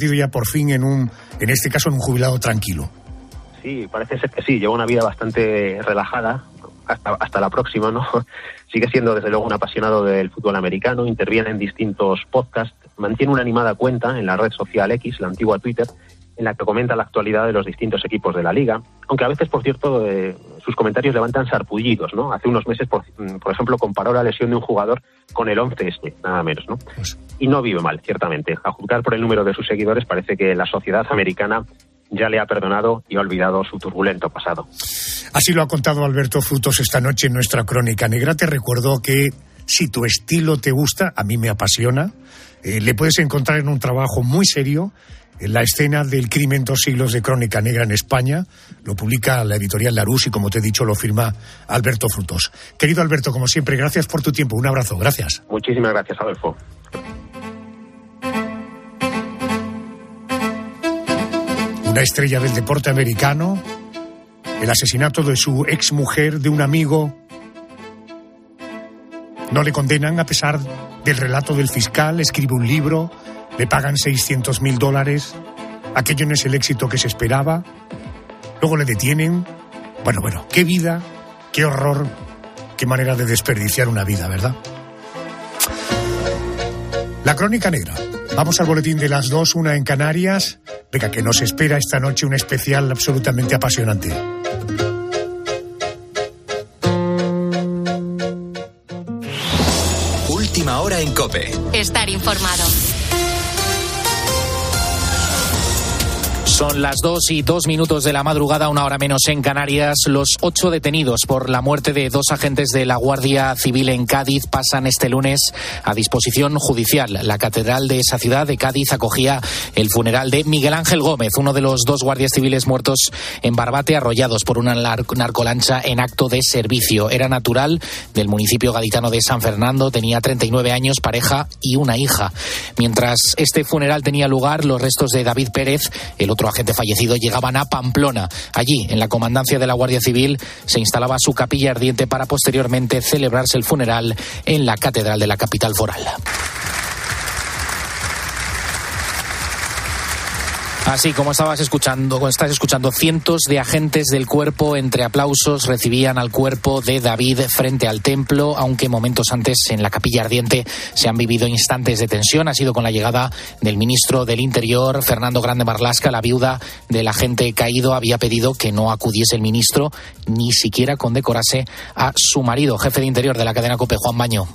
ya por fin en un, en este caso, en un jubilado tranquilo. Sí, parece ser que sí. Lleva una vida bastante relajada hasta, hasta la próxima, ¿no? Sigue siendo, desde luego, un apasionado del fútbol americano, interviene en distintos podcasts, mantiene una animada cuenta en la red social X, la antigua Twitter, en la que comenta la actualidad de los distintos equipos de la liga, aunque a veces, por cierto, eh, sus comentarios levantan sarpullidos, ¿no? Hace unos meses, por, mm, por, ejemplo, comparó la lesión de un jugador con el 11 este, nada menos, ¿no? Pues y no vive mal, ciertamente. A juzgar por el número de sus seguidores, parece que la sociedad americana ya le ha perdonado y ha olvidado su turbulento pasado. Así lo ha contado Alberto Frutos esta noche en nuestra crónica negra. Te recuerdo que si tu estilo te gusta, a mí me apasiona, eh, le puedes encontrar en un trabajo muy serio la escena del crimen dos siglos de crónica negra en España. Lo publica la editorial Larus y, como te he dicho, lo firma Alberto Frutos. Querido Alberto, como siempre, gracias por tu tiempo. Un abrazo. Gracias. Muchísimas gracias, Adolfo. Una estrella del deporte americano, el asesinato de su exmujer, de un amigo. No le condenan a pesar del relato del fiscal, escribe un libro, le pagan 600 mil dólares, aquello no es el éxito que se esperaba, luego le detienen. Bueno, bueno, qué vida, qué horror, qué manera de desperdiciar una vida, ¿verdad? La crónica negra. Vamos al boletín de las dos, una en Canarias. Venga, que nos espera esta noche un especial absolutamente apasionante. Última hora en Cope. Estar informado. Son las dos y dos minutos de la madrugada, una hora menos en Canarias. Los ocho detenidos por la muerte de dos agentes de la Guardia Civil en Cádiz pasan este lunes a disposición judicial. La catedral de esa ciudad de Cádiz acogía el funeral de Miguel Ángel Gómez, uno de los dos guardias civiles muertos en Barbate, arrollados por una narcolancha en acto de servicio. Era natural del municipio gaditano de San Fernando, tenía 39 años, pareja y una hija. Mientras este funeral tenía lugar, los restos de David Pérez, el otro agente fallecido llegaban a Pamplona. Allí, en la comandancia de la Guardia Civil, se instalaba su capilla ardiente para posteriormente celebrarse el funeral en la catedral de la capital foral. Así como estabas escuchando, como estás escuchando, cientos de agentes del cuerpo entre aplausos recibían al cuerpo de David frente al templo, aunque momentos antes en la capilla ardiente se han vivido instantes de tensión. Ha sido con la llegada del ministro del Interior, Fernando Grande Marlasca, la viuda del agente caído, había pedido que no acudiese el ministro, ni siquiera condecorase a su marido, jefe de Interior de la cadena COPE, Juan Baño.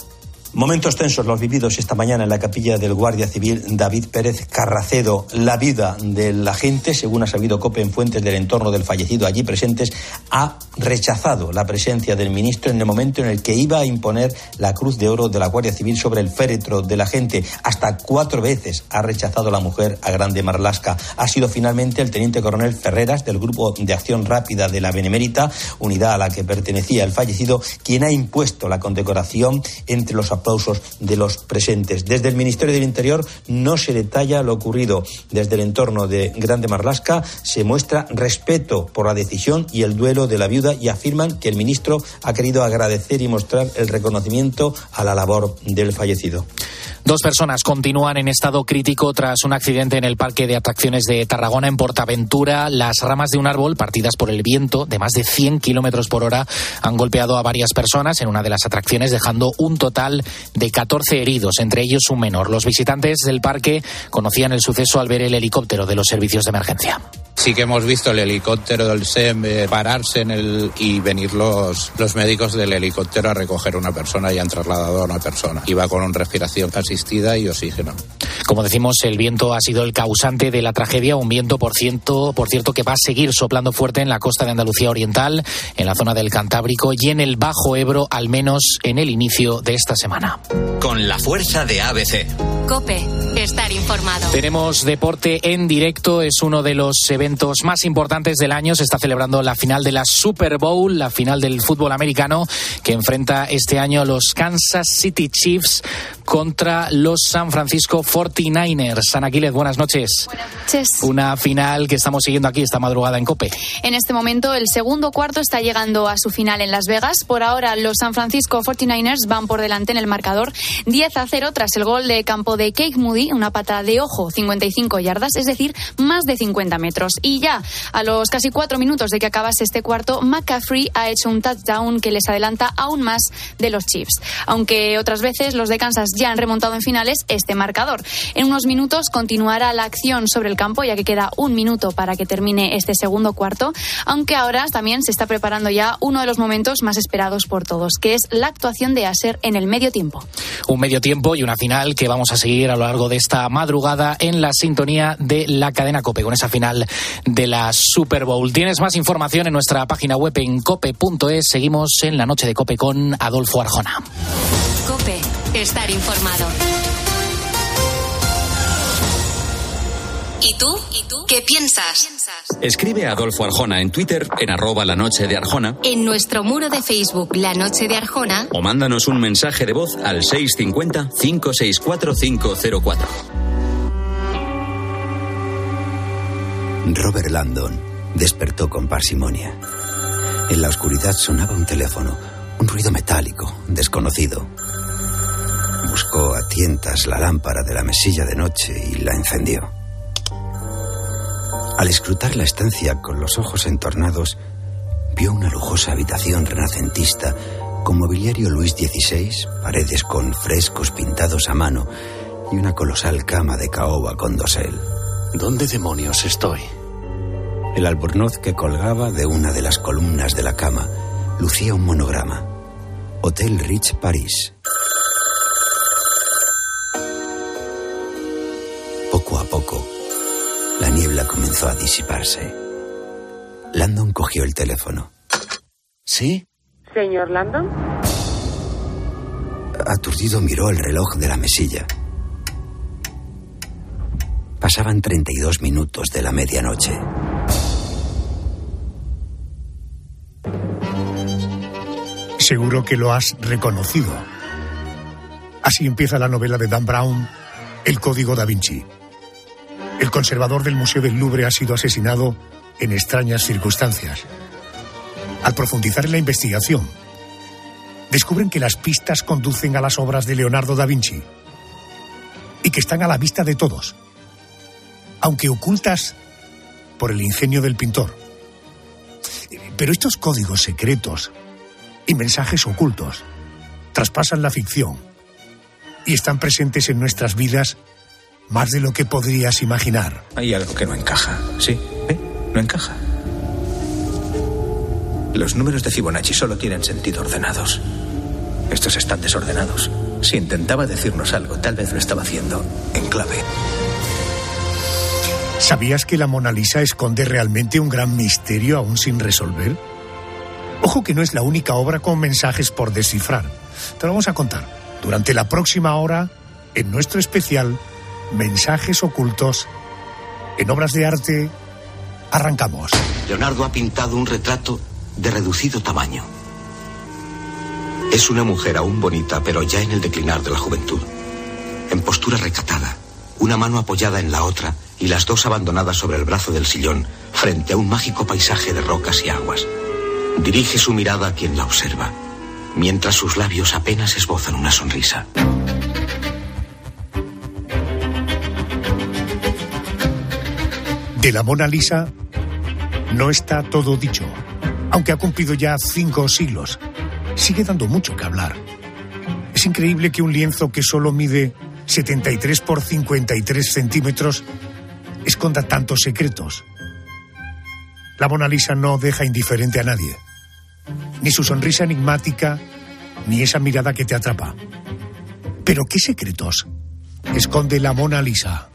Momentos tensos los vividos esta mañana en la capilla del Guardia Civil David Pérez Carracedo. La vida del agente, según ha sabido COPE en fuentes del entorno del fallecido allí presentes, ha rechazado la presencia del ministro en el momento en el que iba a imponer la Cruz de Oro de la Guardia Civil sobre el féretro del agente. Hasta cuatro veces ha rechazado la mujer a Grande Marlasca. Ha sido finalmente el teniente coronel Ferreras del Grupo de Acción Rápida de la Benemérita, unidad a la que pertenecía el fallecido, quien ha impuesto la condecoración entre los aplausos de los presentes. Desde el Ministerio del Interior no se detalla lo ocurrido. Desde el entorno de Grande Marlasca se muestra respeto por la decisión y el duelo de la viuda y afirman que el ministro ha querido agradecer y mostrar el reconocimiento a la labor del fallecido. Dos personas continúan en estado crítico tras un accidente en el parque de atracciones de Tarragona, en Portaventura. Las ramas de un árbol, partidas por el viento de más de 100 kilómetros por hora, han golpeado a varias personas en una de las atracciones, dejando un total de 14 heridos, entre ellos un menor. Los visitantes del parque conocían el suceso al ver el helicóptero de los servicios de emergencia. Sí que hemos visto el helicóptero del SEM pararse en el y venir los, los médicos del helicóptero a recoger a una persona y han trasladado a una persona. Iba con respiración asistida y oxígeno. Como decimos, el viento ha sido el causante de la tragedia, un viento por cierto, por cierto que va a seguir soplando fuerte en la costa de Andalucía Oriental, en la zona del Cantábrico y en el Bajo Ebro, al menos en el inicio de esta semana. Con la fuerza de ABC. Cope, estar informado. Tenemos deporte en directo, es uno de los eventos eventos más importantes del año. Se está celebrando la final de la Super Bowl, la final del fútbol americano, que enfrenta este año a los Kansas City Chiefs contra los San Francisco 49ers. Ana Aquiles, buenas noches. Buenas noches. Una final que estamos siguiendo aquí esta madrugada en COPE. En este momento, el segundo cuarto está llegando a su final en Las Vegas. Por ahora, los San Francisco 49ers van por delante en el marcador 10 a 0 tras el gol de campo de Cake Moody, una pata de ojo, 55 yardas, es decir, más de 50 metros. Y ya a los casi cuatro minutos de que acabase este cuarto, McCaffrey ha hecho un touchdown que les adelanta aún más de los Chiefs. Aunque otras veces los de Kansas ya han remontado en finales este marcador. En unos minutos continuará la acción sobre el campo, ya que queda un minuto para que termine este segundo cuarto, aunque ahora también se está preparando ya uno de los momentos más esperados por todos, que es la actuación de Aser en el medio tiempo. Un medio tiempo y una final que vamos a seguir a lo largo de esta madrugada en la sintonía de la cadena Cope, con esa final de la Super Bowl. Tienes más información en nuestra página web en cope.es. Seguimos en la noche de Cope con Adolfo Arjona. Cope, estar informado. ¿Y tú? ¿Y tú? ¿Qué piensas? Escribe a Adolfo Arjona en Twitter en arroba la noche de Arjona En nuestro muro de Facebook, La Noche de Arjona, o mándanos un mensaje de voz al 650 564 504. Robert Landon despertó con parsimonia. En la oscuridad sonaba un teléfono, un ruido metálico, desconocido. Buscó a tientas la lámpara de la mesilla de noche y la encendió. Al escrutar la estancia con los ojos entornados, vio una lujosa habitación renacentista con mobiliario Luis XVI, paredes con frescos pintados a mano y una colosal cama de caoba con dosel. ¿Dónde demonios estoy? El albornoz que colgaba de una de las columnas de la cama lucía un monograma. Hotel Rich París. Poco a poco, la niebla comenzó a disiparse. Landon cogió el teléfono. ¿Sí? Señor Landon. Aturdido miró el reloj de la mesilla. Pasaban 32 minutos de la medianoche. Seguro que lo has reconocido. Así empieza la novela de Dan Brown, El Código da Vinci. El conservador del Museo del Louvre ha sido asesinado en extrañas circunstancias. Al profundizar en la investigación, descubren que las pistas conducen a las obras de Leonardo da Vinci y que están a la vista de todos, aunque ocultas por el ingenio del pintor. Pero estos códigos secretos y mensajes ocultos traspasan la ficción y están presentes en nuestras vidas más de lo que podrías imaginar. Hay algo que no encaja. Sí, ¿eh? No encaja. Los números de Fibonacci solo tienen sentido ordenados. Estos están desordenados. Si intentaba decirnos algo, tal vez lo estaba haciendo en clave. ¿Sabías que la Mona Lisa esconde realmente un gran misterio aún sin resolver? Ojo que no es la única obra con mensajes por descifrar. Te lo vamos a contar durante la próxima hora en nuestro especial Mensajes ocultos en obras de arte. Arrancamos. Leonardo ha pintado un retrato de reducido tamaño. Es una mujer aún bonita, pero ya en el declinar de la juventud. En postura recatada, una mano apoyada en la otra y las dos abandonadas sobre el brazo del sillón, frente a un mágico paisaje de rocas y aguas. Dirige su mirada a quien la observa, mientras sus labios apenas esbozan una sonrisa. De la Mona Lisa no está todo dicho. Aunque ha cumplido ya cinco siglos, sigue dando mucho que hablar. Es increíble que un lienzo que solo mide 73 por 53 centímetros esconda tantos secretos. La Mona Lisa no deja indiferente a nadie. Ni su sonrisa enigmática, ni esa mirada que te atrapa. Pero ¿qué secretos esconde la Mona Lisa?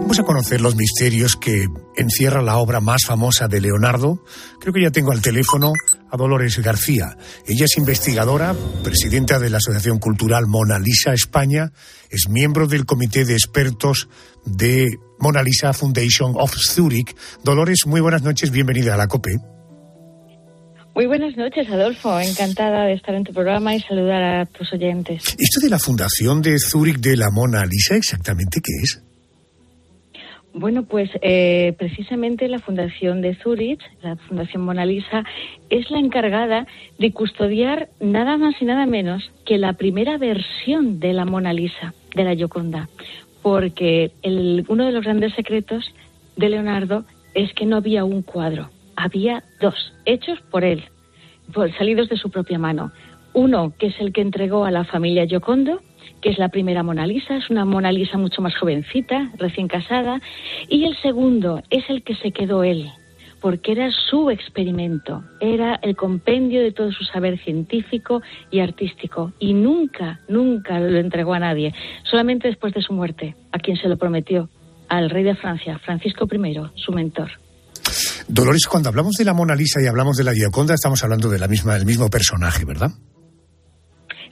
Vamos a conocer los misterios que encierra la obra más famosa de Leonardo. Creo que ya tengo al teléfono a Dolores García. Ella es investigadora, presidenta de la Asociación Cultural Mona Lisa España, es miembro del comité de expertos de Mona Lisa Foundation of Zurich. Dolores, muy buenas noches, bienvenida a la COPE. Muy buenas noches, Adolfo. Encantada de estar en tu programa y saludar a tus oyentes. ¿Esto de la Fundación de Zurich de la Mona Lisa, exactamente qué es? Bueno, pues eh, precisamente la Fundación de Zurich, la Fundación Mona Lisa, es la encargada de custodiar nada más y nada menos que la primera versión de la Mona Lisa, de la Gioconda, porque el, uno de los grandes secretos de Leonardo es que no había un cuadro, había dos, hechos por él, por, salidos de su propia mano. Uno, que es el que entregó a la familia Giocondo, que es la primera Mona Lisa, es una Mona Lisa mucho más jovencita, recién casada, y el segundo es el que se quedó él, porque era su experimento, era el compendio de todo su saber científico y artístico, y nunca, nunca lo entregó a nadie, solamente después de su muerte, a quien se lo prometió, al rey de Francia, Francisco I, su mentor. Dolores, cuando hablamos de la Mona Lisa y hablamos de la Gioconda, estamos hablando de la misma, del mismo personaje, ¿verdad?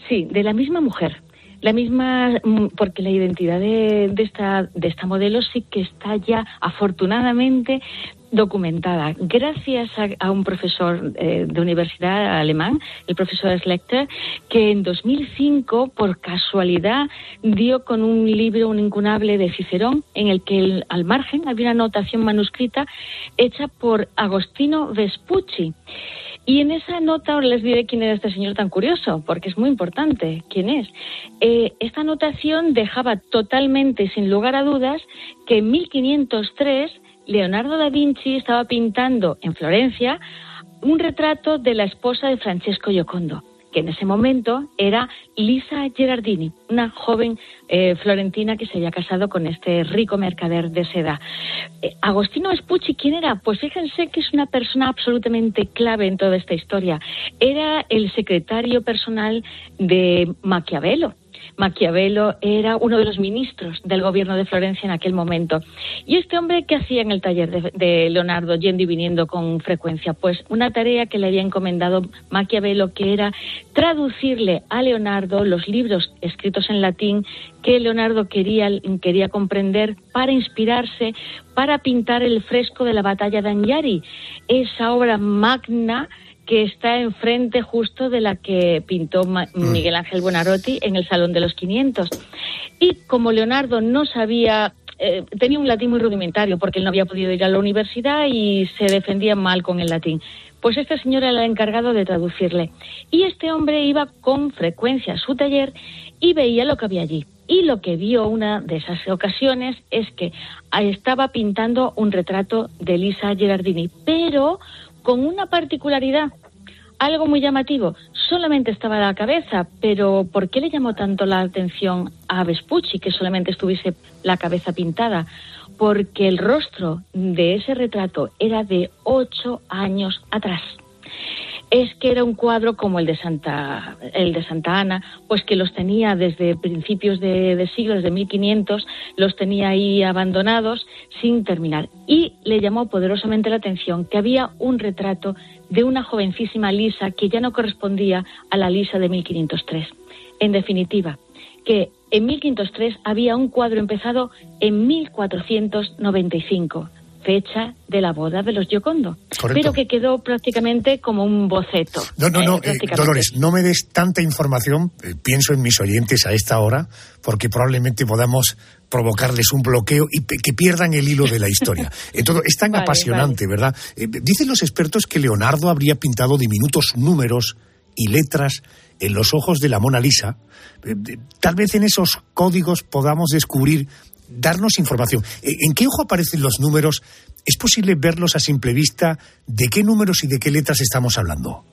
Sí, de la misma mujer. La misma, mm, porque la identidad de, esta, de esta modelo sí que está ya, afortunadamente, documentada gracias a, un profesor eh, de universidad alemán, el profesor Schlechter, que en 2005, por casualidad, dio con un libro, un incunable de Cicerón, en el que al margen había una anotación manuscrita hecha por Agostino Vespucci. Y en esa nota os les diré quién era este señor tan curioso, porque es muy importante quién es. Eh, esta anotación dejaba totalmente, sin lugar a dudas, que en 1503 Leonardo da Vinci estaba pintando en Florencia un retrato de la esposa de Francesco Giocondo, que en ese momento era Lisa Gerardini, una joven eh, florentina que se había casado con este rico mercader de seda. Eh, Agostino Vespucci, ¿quién era? Pues fíjense que es una persona absolutamente clave en toda esta historia. Era el secretario personal de Maquiavelo, Maquiavelo era uno de los ministros del gobierno de Florencia en aquel momento. ¿Y este hombre qué hacía en el taller de, Leonardo, yendo y viniendo con frecuencia? Pues una tarea que le había encomendado Maquiavelo, que era traducirle a Leonardo los libros escritos en latín que Leonardo quería, quería comprender para inspirarse, para pintar el fresco de la batalla de Anyari, esa obra magna que está enfrente justo de la que pintó Miguel Ángel Buonarroti en el Salón de los 500. Y como Leonardo no sabía, eh, tenía un latín muy rudimentario porque él no había podido ir a la universidad y se defendía mal con el latín. Pues esta señora era la encargado de traducirle. Y este hombre iba con frecuencia a su taller y veía lo que había allí. Y lo que vio una de esas ocasiones es que estaba pintando un retrato de Lisa Gerardini, pero con una particularidad, algo muy llamativo. Solamente estaba la cabeza, pero ¿por qué le llamó tanto la atención a Vespucci que solamente estuviese la cabeza pintada? Porque el rostro de ese retrato era de ocho años atrás es que era un cuadro como el de Santa, el de Santa Ana, pues que los tenía desde principios de, de siglos, de 1500, los tenía ahí abandonados sin terminar. Y le llamó poderosamente la atención que había un retrato de una jovencísima Lisa que ya no correspondía a la Lisa de 1503. En definitiva, que en 1503 había un cuadro empezado en 1495 fecha de la boda de los Giocondo, Correcto. pero que quedó prácticamente como un boceto. No, no, no, eh, eh, Dolores, no me des tanta información, eh, pienso en mis oyentes a esta hora, porque probablemente podamos provocarles un bloqueo y que pierdan el hilo de la historia. Entonces, es tan vale, apasionante, vale. ¿verdad? Dicen los expertos que Leonardo habría pintado diminutos números y letras en los ojos de la Mona Lisa. Tal vez en esos códigos podamos descubrir darnos información. ¿En qué ojo aparecen los números? ¿Es posible verlos a simple vista? ¿De qué números y de qué letras estamos hablando?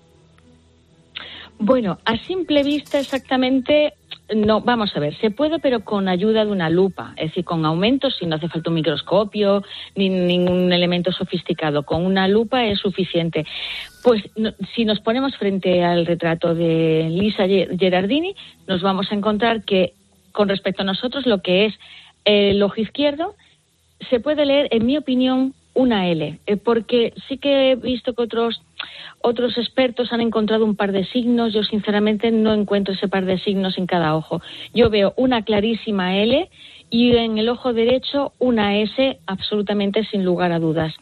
Bueno, a simple vista exactamente no, vamos a ver, se puede, pero con ayuda de una lupa, es decir, con aumentos, si no hace falta un microscopio ni ningún elemento sofisticado. Con una lupa es suficiente. Pues no, si nos ponemos frente al retrato de Lisa Gerardini, nos vamos a encontrar que, con respecto a nosotros, lo que es el ojo izquierdo, se puede leer, en mi opinión, una L, eh, porque sí que he visto que otros otros expertos han encontrado un par de signos. Yo, sinceramente, no encuentro ese par de signos en cada ojo. Yo veo una clarísima L y en el ojo derecho una S absolutamente sin lugar a dudas.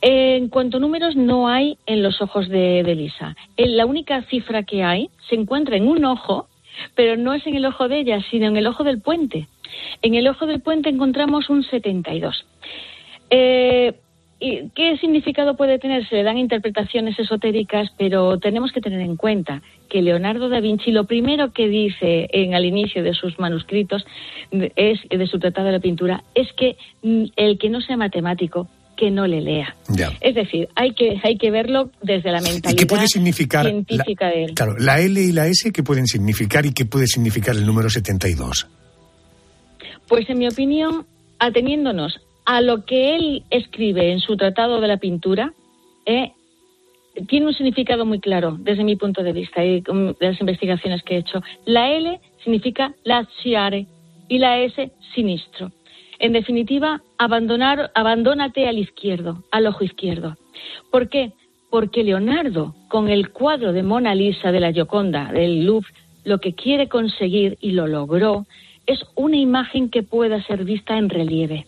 En cuanto a números, no hay en los ojos de, de Lisa. La única cifra que hay se encuentra en un ojo, pero no es en el ojo de ella, sino en el ojo del puente. En el ojo del puente encontramos un 72. Eh, ¿Y ¿Qué significado puede tener? Se le dan interpretaciones esotéricas, pero tenemos que tener en cuenta que Leonardo da Vinci lo primero que dice en al inicio de sus manuscritos es de su tratado de la pintura es que mm, el que no sea matemático que no le lea. Es decir, hay que hay que verlo desde la mentalidad qué puede significar científica la, de él. Claro, la L y la S qué pueden significar y qué puede significar el número 72. Pues en mi opinión, ateniéndonos a lo que él escribe en su tratado de la pintura, eh, tiene un significado muy claro desde mi punto de vista y de las investigaciones que he hecho. La L significa lasciare y la S sinistro. En definitiva, abandonar, abandónate al izquierdo, al ojo izquierdo. ¿Por qué? Porque Leonardo, con el cuadro de Mona Lisa de la Gioconda del Louvre, lo que quiere conseguir y lo logró es una imagen que pueda ser vista en relieve.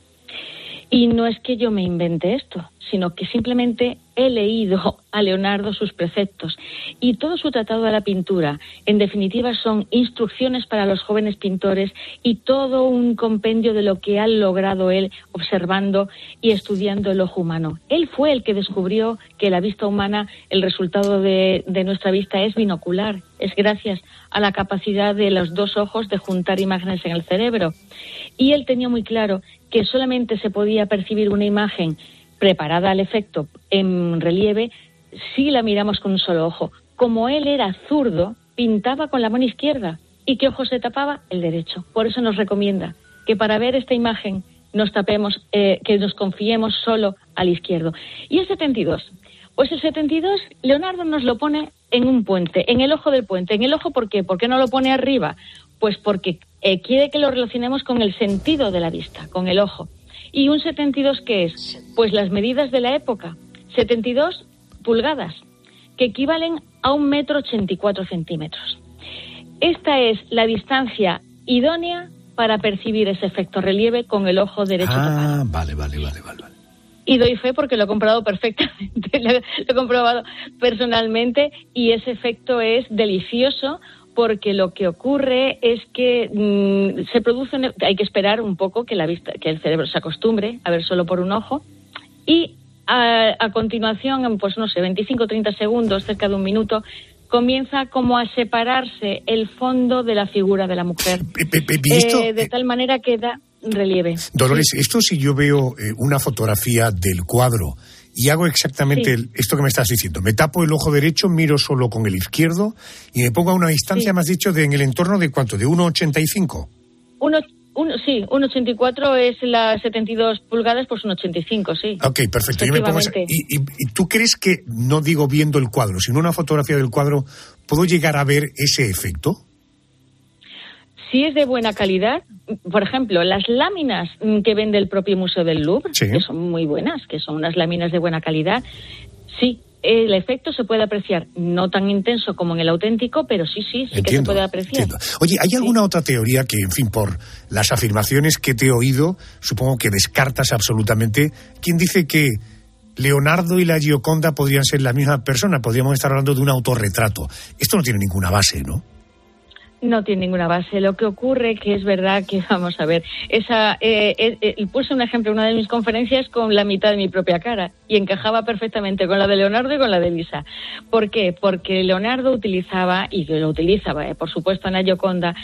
Y no es que yo me invente esto, sino que simplemente he leído a Leonardo sus preceptos y todo su tratado de la pintura, en definitiva, son instrucciones para los jóvenes pintores y todo un compendio de lo que ha logrado él observando y estudiando el ojo humano. Él fue el que descubrió que la vista humana, el resultado de, de nuestra vista es binocular, es gracias a la capacidad de los dos ojos de juntar imágenes en el cerebro. Y él tenía muy claro que solamente se podía percibir una imagen preparada al efecto en relieve si la miramos con un solo ojo. Como él era zurdo, pintaba con la mano izquierda. ¿Y qué ojo se tapaba? El derecho. Por eso nos recomienda que para ver esta imagen nos tapemos, eh, que nos confiemos solo al izquierdo. ¿Y el 72? Pues el 72, Leonardo nos lo pone en un puente, en el ojo del puente. ¿En el ojo por qué? ¿Por qué no lo pone arriba? Pues porque eh, quiere que lo relacionemos con el sentido de la vista, con el ojo. ¿Y un 72 qué es? Pues las medidas de la época. 72 pulgadas, que equivalen a un metro 84 centímetros. Esta es la distancia idónea para percibir ese efecto relieve con el ojo derecho. Ah, vale, vale, vale, vale. Y doy fe porque lo he comprobado perfectamente, lo he comprobado personalmente y ese efecto es delicioso porque lo que ocurre es que mm, se produce, hay que esperar un poco que la vista, que el cerebro se acostumbre a ver solo por un ojo y a, a continuación, pues no sé, 25 o 30 segundos, cerca de un minuto, comienza como a separarse el fondo de la figura de la mujer. Eh, de tal manera que da relieve. Dolores, esto si yo veo eh, una fotografía del cuadro y hago exactamente esto que me estás diciendo. Me tapo el ojo derecho, miro solo con el izquierdo y me pongo a una distancia, más dicho, de, en el entorno de cuánto, de 1,85. Uno, uno, sí, 1,84 es las 72 pulgadas, pues 1,85, sí. Ok, perfecto. Yo me pongo y, y, ¿Y tú crees que, no digo viendo el cuadro, sino una fotografía del cuadro, puedo llegar a ver ese efecto? Si es de buena calidad, por ejemplo, las láminas que vende el propio Museo del Louvre, que son muy buenas, que son unas láminas de buena calidad, sí, el efecto se puede apreciar, no tan intenso como en el auténtico, pero sí, sí, sí que se puede apreciar. Oye, ¿hay alguna otra teoría que, en fin, por las afirmaciones que te he oído, supongo que descartas absolutamente? ¿Quién dice que Leonardo y la Gioconda podrían ser la misma persona? Podríamos estar hablando de un autorretrato. Esto no tiene ninguna base, ¿no? No tiene ninguna base. Lo que ocurre que es verdad que, vamos a ver, esa, eh, eh, eh, puse un ejemplo en una de mis conferencias con la mitad de mi propia cara y encajaba perfectamente con la de Leonardo y con la de Lisa. ¿Por qué? Porque Leonardo utilizaba, y lo utilizaba, eh, por supuesto, en la Gioconda,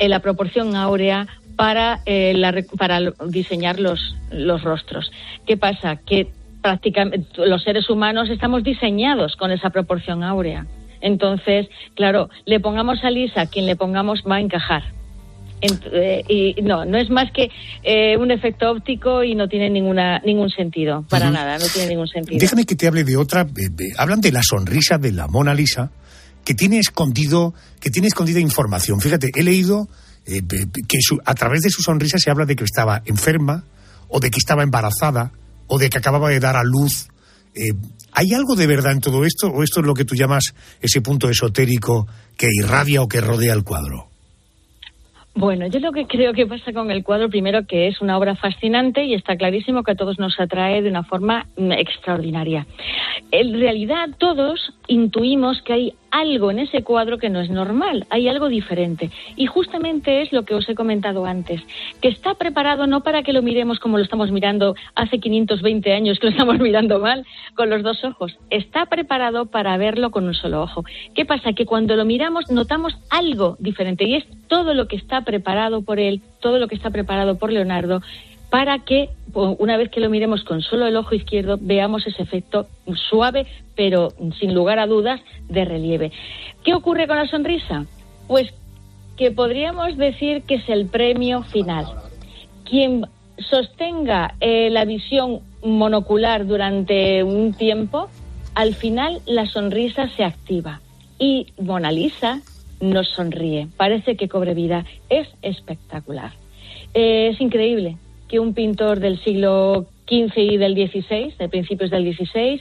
la proporción áurea para, la, para diseñar los, los rostros. ¿Qué pasa? Que prácticamente los seres humanos estamos diseñados con esa proporción áurea. Entonces, claro, le pongamos a Lisa, quien le pongamos va a encajar. Eh, y no, no es más que eh, un efecto óptico y no tiene ninguna ningún sentido, para nada, no tiene ningún sentido. Déjame que te hable de otra, hablan de la sonrisa de la Mona Lisa, que tiene escondido, que tiene escondida información. Fíjate, he leído eh, que a través de su sonrisa se habla de que estaba enferma, o de que estaba embarazada, o de que acababa de dar a luz Eh, ¿Hay algo de verdad en todo esto o esto es lo que tú llamas ese punto esotérico que irradia o que rodea el cuadro? Bueno, yo lo que creo que pasa con el cuadro, primero que es una obra fascinante y está clarísimo que a todos nos atrae de una forma mm, extraordinaria. En realidad todos intuimos que hay algo en ese cuadro que no es normal, hay algo diferente. Y justamente es lo que os he comentado antes, que está preparado no para que lo miremos como lo estamos mirando hace 520 años, que lo estamos mirando mal, con los dos ojos. Está preparado para verlo con un solo ojo. ¿Qué pasa? Que cuando lo miramos notamos algo diferente y es todo lo que está preparado por él, todo lo que está preparado por Leonardo para que una vez que lo miremos con solo el ojo izquierdo veamos ese efecto suave, pero sin lugar a dudas de relieve. ¿Qué ocurre con la sonrisa? Pues que podríamos decir que es el premio final. Quien sostenga eh, la visión monocular durante un tiempo, al final la sonrisa se activa y Mona Lisa nos sonríe, parece que cobre vida, es espectacular. Eh, es increíble, que un pintor del siglo XV y del XVI, de principios del XVI,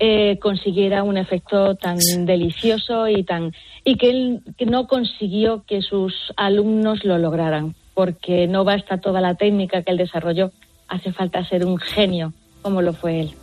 eh, consiguiera un efecto tan delicioso y tan y que él que no consiguió que sus alumnos lo lograran, porque no basta toda la técnica que él desarrolló, hace falta ser un genio como lo fue él.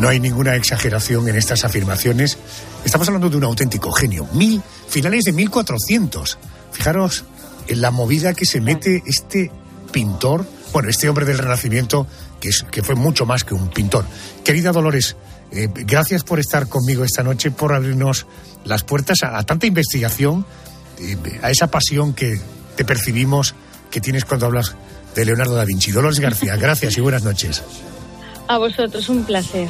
No hay ninguna exageración en estas afirmaciones. Estamos hablando de un auténtico genio. Mil, finales de 1400. Fijaros en la movida que se mete este pintor, bueno, este hombre del Renacimiento, que, es, que fue mucho más que un pintor. Querida Dolores, eh, gracias por estar conmigo esta noche, por abrirnos las puertas a, tanta investigación, eh, a esa pasión que te percibimos que tienes cuando hablas de Leonardo da Vinci. Dolores García, gracias y buenas noches. A vosotros, un placer.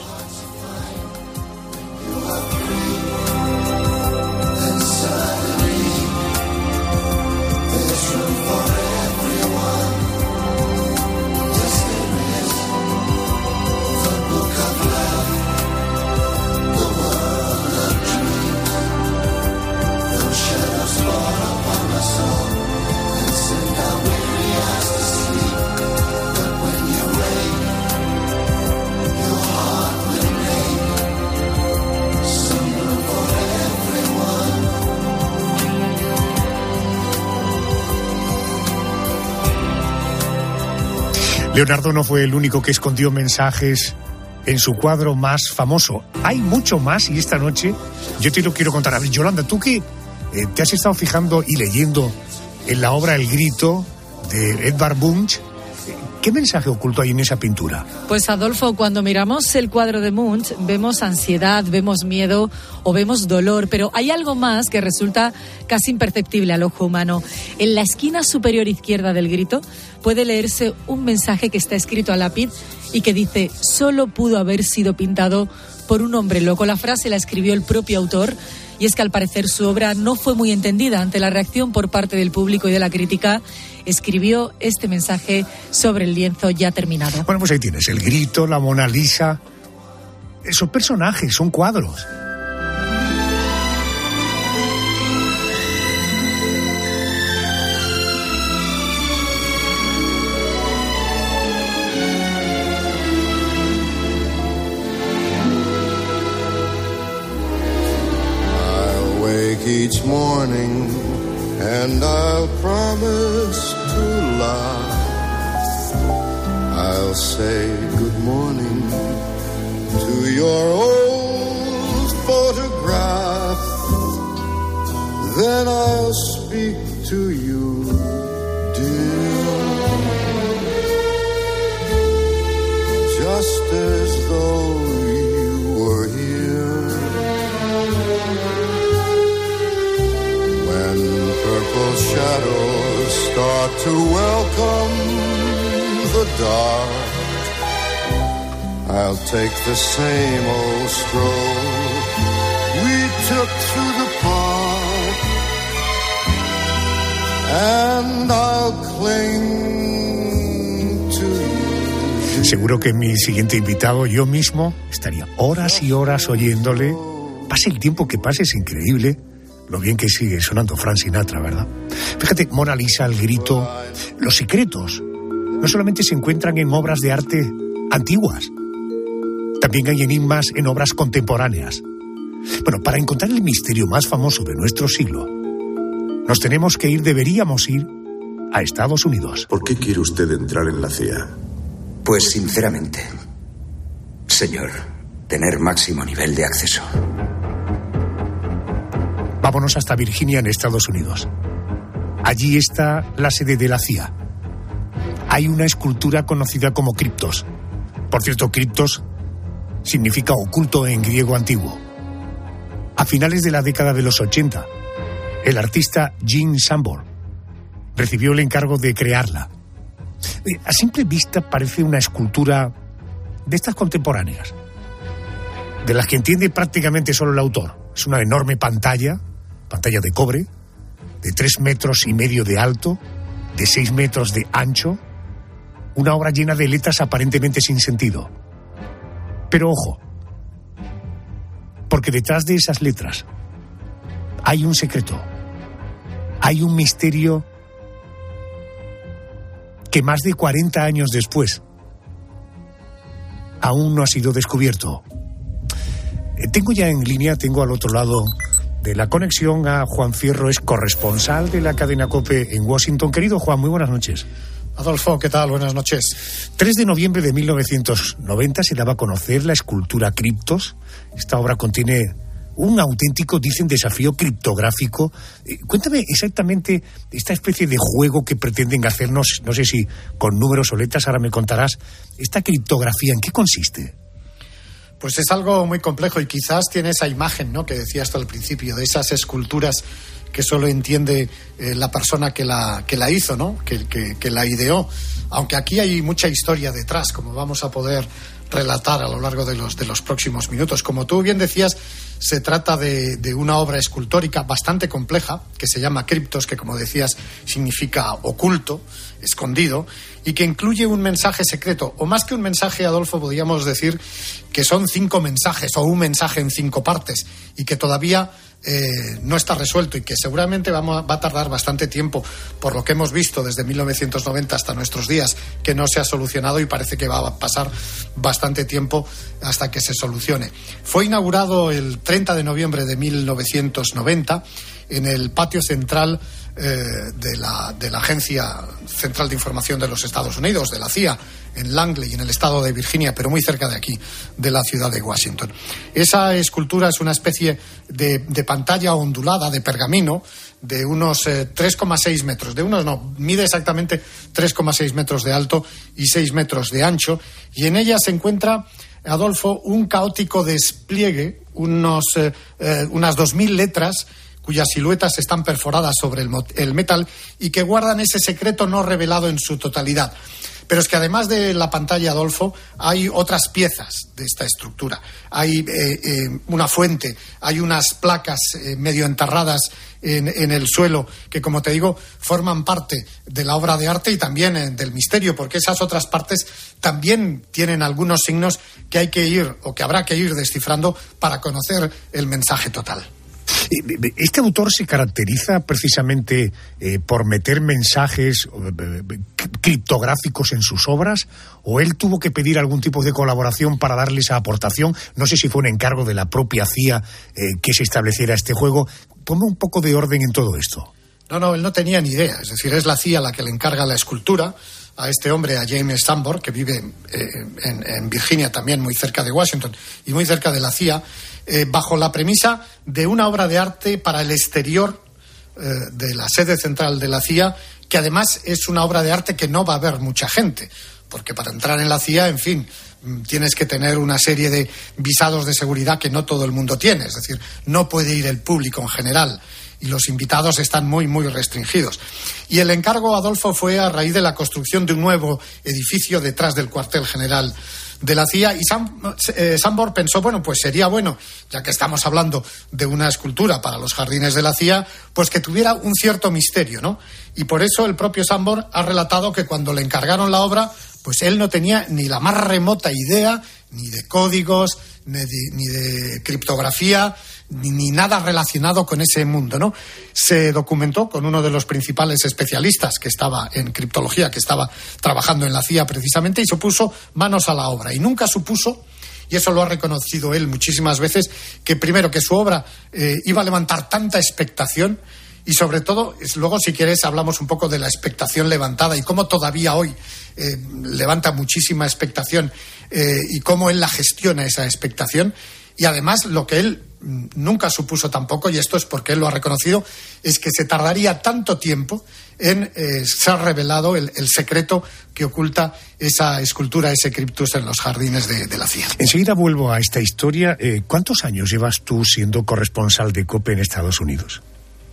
Leonardo no fue el único que escondió mensajes en su cuadro más famoso. Hay mucho más y esta noche yo te lo quiero contar. A ver, Yolanda, tú que eh, te has estado fijando y leyendo en la obra El Grito de Edvard Munch, ¿Qué mensaje oculto hay en esa pintura? Pues Adolfo, cuando miramos el cuadro de Munch, vemos ansiedad, vemos miedo o vemos dolor, pero hay algo más que resulta casi imperceptible al ojo humano. En la esquina superior izquierda del grito puede leerse un mensaje que está escrito a lápiz y que dice, solo pudo haber sido pintado por un hombre loco. La frase la escribió el propio autor y es que al parecer su obra no fue muy entendida ante la reacción por parte del público y de la crítica escribió este mensaje sobre el lienzo ya terminado. Bueno, pues ahí tienes el grito, la Mona Lisa. Son personajes, son cuadros. Morning and I'll promise to laugh. I'll say good morning to your old photograph. Then I'll speak to you, dear, just as though shadows start to welcome the dark. I'll take the same old stroll we took through the park, and I'll cling to you. Seguro que mi siguiente invitado, yo mismo, estaría horas y horas oyéndole. Pase el tiempo que pase, es increíble lo bien que sigue sonando Frank Sinatra, ¿verdad? Fíjate, Mona Lisa, el grito, los secretos, no solamente se encuentran en obras de arte antiguas. También hay enigmas en obras contemporáneas. Bueno, para encontrar el misterio más famoso de nuestro siglo, nos tenemos que ir, deberíamos ir, a Estados Unidos. ¿Por qué quiere usted entrar en la CIA? Pues sinceramente, señor, tener máximo nivel de acceso. Vámonos hasta Virginia, en Estados Unidos. Allí está la sede de la CIA. Hay una escultura conocida como criptos. Por cierto, criptos significa oculto en griego antiguo. A finales de la década de los 80, el artista Gene Sambor recibió el encargo de crearla. Eh, a simple vista parece una escultura de estas contemporáneas, de las que entiende prácticamente solo el autor. Es una enorme pantalla, pantalla de cobre, de tres metros y medio de alto, de seis metros de ancho, una obra llena de letras aparentemente sin sentido. Pero ojo, porque detrás de esas letras hay un secreto, hay un misterio que más de 40 años después aún no ha sido descubierto. Eh, tengo ya en línea, tengo al otro lado de la conexión a Juan Fierro, es corresponsal de la cadena COPE en Washington. Querido Juan, muy buenas noches. Adolfo, ¿qué tal? Buenas noches. 3 de noviembre de 1990 se daba a conocer la escultura Criptos. Esta obra contiene un auténtico, dicen, desafío criptográfico. Eh, cuéntame exactamente esta especie de juego que pretenden hacernos, no sé si con números o letras, ahora me contarás, esta criptografía, ¿en qué consiste? Pues es algo muy complejo y quizás tiene esa imagen ¿no? que decía hasta el principio, de esas esculturas que solo entiende eh, la persona que la, que la hizo, ¿no? que, que la ideó. Aunque aquí hay mucha historia detrás, como vamos a poder relatar a lo largo de los, de los próximos minutos. Como tú bien decías, se trata de, de, una obra escultórica bastante compleja, que se llama Criptos, que como decías significa oculto, escondido, y que incluye un mensaje secreto, o más que un mensaje, Adolfo, podríamos decir que son cinco mensajes, o un mensaje en cinco partes, y que todavía eh, no está resuelto y que seguramente vamos va a tardar bastante tiempo, por lo que hemos visto desde 1990 hasta nuestros días, que no se ha solucionado y parece que va a pasar bastante tiempo hasta que se solucione. Fue inaugurado el 30 de noviembre de 1990 en el patio central eh, de, la, de la Agencia Central de Información de los Estados Unidos, de la CIA, en Langley, en el estado de Virginia, pero muy cerca de aquí, de la ciudad de Washington. Esa escultura es una especie de, pantalla ondulada de pergamino de unos 3,6 eh, metros, de unos no, mide exactamente 3,6 metros de alto y 6 metros de ancho, y en ella se encuentra, Adolfo, un caótico despliegue, unos, eh, eh, unas 2.000 letras cuyas siluetas están perforadas sobre el metal y que guardan ese secreto no revelado en su totalidad. Pero es que además de la pantalla, Adolfo, hay otras piezas de esta estructura. Hay eh, eh, una fuente, hay unas placas eh, medio enterradas en, el suelo que, como te digo, forman parte de la obra de arte y también del misterio, porque esas otras partes también tienen algunos signos que hay que ir o que habrá que ir descifrando para conocer el mensaje total. Este autor se caracteriza precisamente eh, por meter mensajes eh, criptográficos en sus obras o él tuvo que pedir algún tipo de colaboración para darle esa aportación. No sé si fue un encargo de la propia CIA eh, que se estableciera este juego. Ponme un poco de orden en todo esto. No, no, él no tenía ni idea. Es decir, es la CIA la que le encarga la escultura a este hombre, a James Sambor, que vive en, Virginia también, muy cerca de Washington y muy cerca de la CIA, eh, bajo la premisa de una obra de arte para el exterior eh, de la sede central de la CIA, que además es una obra de arte que no va a ver mucha gente, porque para entrar en la CIA, en fin, mm, tienes que tener una serie de visados de seguridad que no todo el mundo tiene, es decir, no puede ir el público en general y los invitados están muy, muy restringidos. Y el encargo, Adolfo, fue a raíz de la construcción de un nuevo edificio detrás del cuartel general de la CIA y eh, Sambor pensó, bueno, pues sería bueno, ya que estamos hablando de una escultura para los jardines de la CIA, pues que tuviera un cierto misterio, ¿no? Y por eso el propio Sambor ha relatado que cuando le encargaron la obra, pues él no tenía ni la más remota idea ni de códigos, ni de criptografía, ni, nada relacionado con ese mundo, ¿no? Se documentó con uno de los principales especialistas que estaba en criptología, que estaba trabajando en la CIA precisamente, y se puso manos a la obra. Y nunca supuso y eso lo ha reconocido él muchísimas veces, que primero que su obra eh, iba a levantar tanta expectación y sobre todo, luego si quieres hablamos un poco de la expectación levantada y cómo todavía hoy eh, levanta muchísima expectación eh, y cómo él la gestiona esa expectación. Y además lo que él nunca supuso tampoco, y esto es porque él lo ha reconocido, es que se tardaría tanto tiempo en eh, ser revelado el, el secreto que oculta esa escultura, ese criptus en los jardines de, de la CIA. Enseguida vuelvo a esta historia. Eh, ¿Cuántos años llevas tú siendo corresponsal de COPE en Estados Unidos?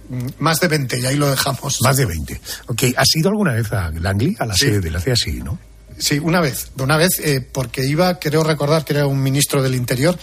Mm, Más de 20, y ahí lo dejamos. Más de 20. Ok, ¿has ido alguna vez a Langley, a la Sí. sede de la CIA? Sí, ¿no? Sí, una vez, una vez, eh, porque iba, creo recordar que era un ministro del Interior,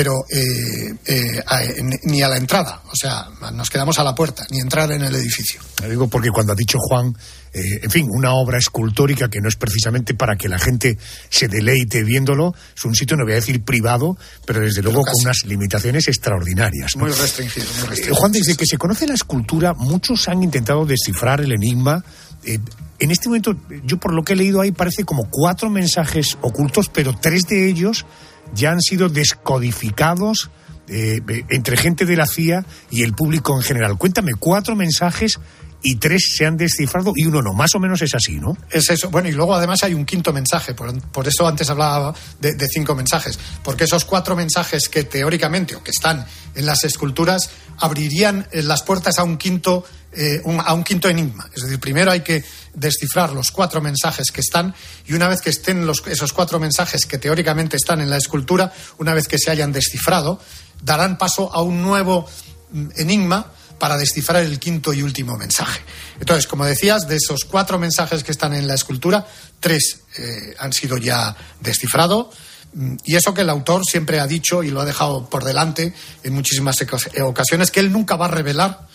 pero eh, eh, a- en- ni a la entrada, o sea, nos quedamos a la puerta, ni entrar en el edificio. Lo digo porque cuando ha dicho Juan, eh, en fin, una obra escultórica que no es precisamente para que la gente se deleite viéndolo, es un sitio, no voy a decir privado, pero desde luego con unas limitaciones extraordinarias. ¿no? Muy restringido, muy Eh, restringido. Juan, desde que se conoce la escultura, muchos han intentado descifrar el enigma. Eh, en este momento, yo por lo que he leído ahí, parece como cuatro mensajes ocultos, pero tres de ellos ya han sido descodificados eh, eh, entre gente de la CIA y el público en general. Cuéntame, cuatro mensajes y tres se han descifrado y uno no. Más o menos es así, ¿no? Es eso. Bueno, y luego además hay un quinto mensaje, por, eso antes hablaba de, de cinco mensajes, porque esos cuatro mensajes que teóricamente o que están en las esculturas abrirían eh, las puertas a un quinto eh, un- a un quinto enigma. Es decir, primero hay que descifrar los cuatro mensajes que están y una vez que estén los- esos cuatro mensajes que teóricamente están en la escultura, una vez que se hayan descifrado, darán paso a un nuevo mm, enigma para descifrar el quinto y último mensaje. Entonces, como decías, de esos cuatro mensajes que están en la escultura, tres eh, han sido ya descifrados. Mm, Y eso que el autor siempre ha dicho y lo ha dejado por delante en muchísimas ocasiones, que él nunca va a revelar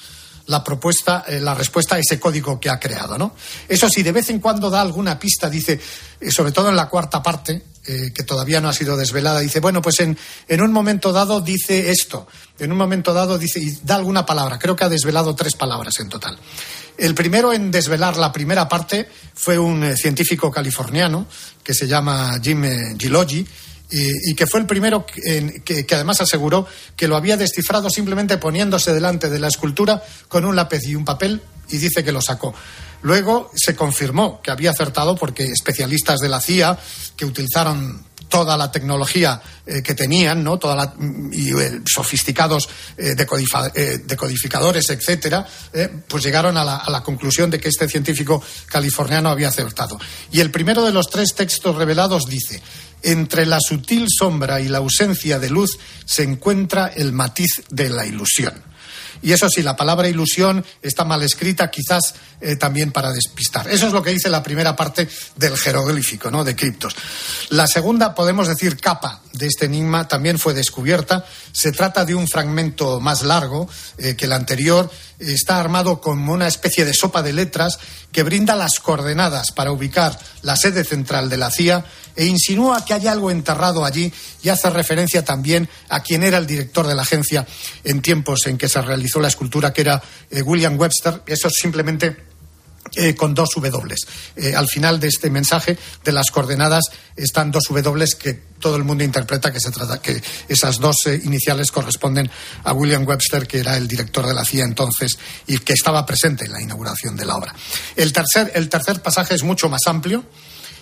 la propuesta, eh, la respuesta a ese código que ha creado, ¿no? Eso sí, de vez en cuando da alguna pista, dice, eh, sobre todo en la cuarta parte, eh, que todavía no ha sido desvelada, dice, bueno, pues en, en un momento dado dice esto, en un momento dado dice, y da alguna palabra, creo que ha desvelado tres palabras en total. El primero en desvelar la primera parte fue un eh, científico californiano que se llama Jim Gilogi, y, que fue el primero que, que- además aseguró que lo había descifrado simplemente poniéndose delante de la escultura con un lápiz y un papel y dice que lo sacó. Luego se confirmó que había acertado porque especialistas de la CIA que utilizaron toda la tecnología eh, que tenían, ¿no? Toda la, eh, sofisticados eh, decodificadores, etcétera, pues llegaron a la, a la conclusión de que este científico californiano había acertado. Y el primero de los tres textos revelados dice: entre la sutil sombra y la ausencia de luz se encuentra el matiz de la ilusión. Y eso sí, la palabra ilusión está mal escrita, quizás eh, también para despistar. Eso es lo que dice la primera parte del jeroglífico, ¿no? De criptos. La segunda, podemos decir, capa de este enigma también fue descubierta. Se trata de un fragmento más largo eh, que el anterior. Está armado como una especie de sopa de letras que brinda las coordenadas para ubicar la sede central de la CIA e insinúa que hay algo enterrado allí y hace referencia también a quien era el director de la agencia en tiempos en que se realizó la escultura, que era eh, William Webster. Eso es simplemente eh, con dos W. Eh, al final de este mensaje de las coordenadas están dos W que todo el mundo interpreta que se trata que esas dos eh, iniciales corresponden a William Webster que era el director de la CIA entonces y que estaba presente en la inauguración de la obra. El tercer el tercer pasaje es mucho más amplio.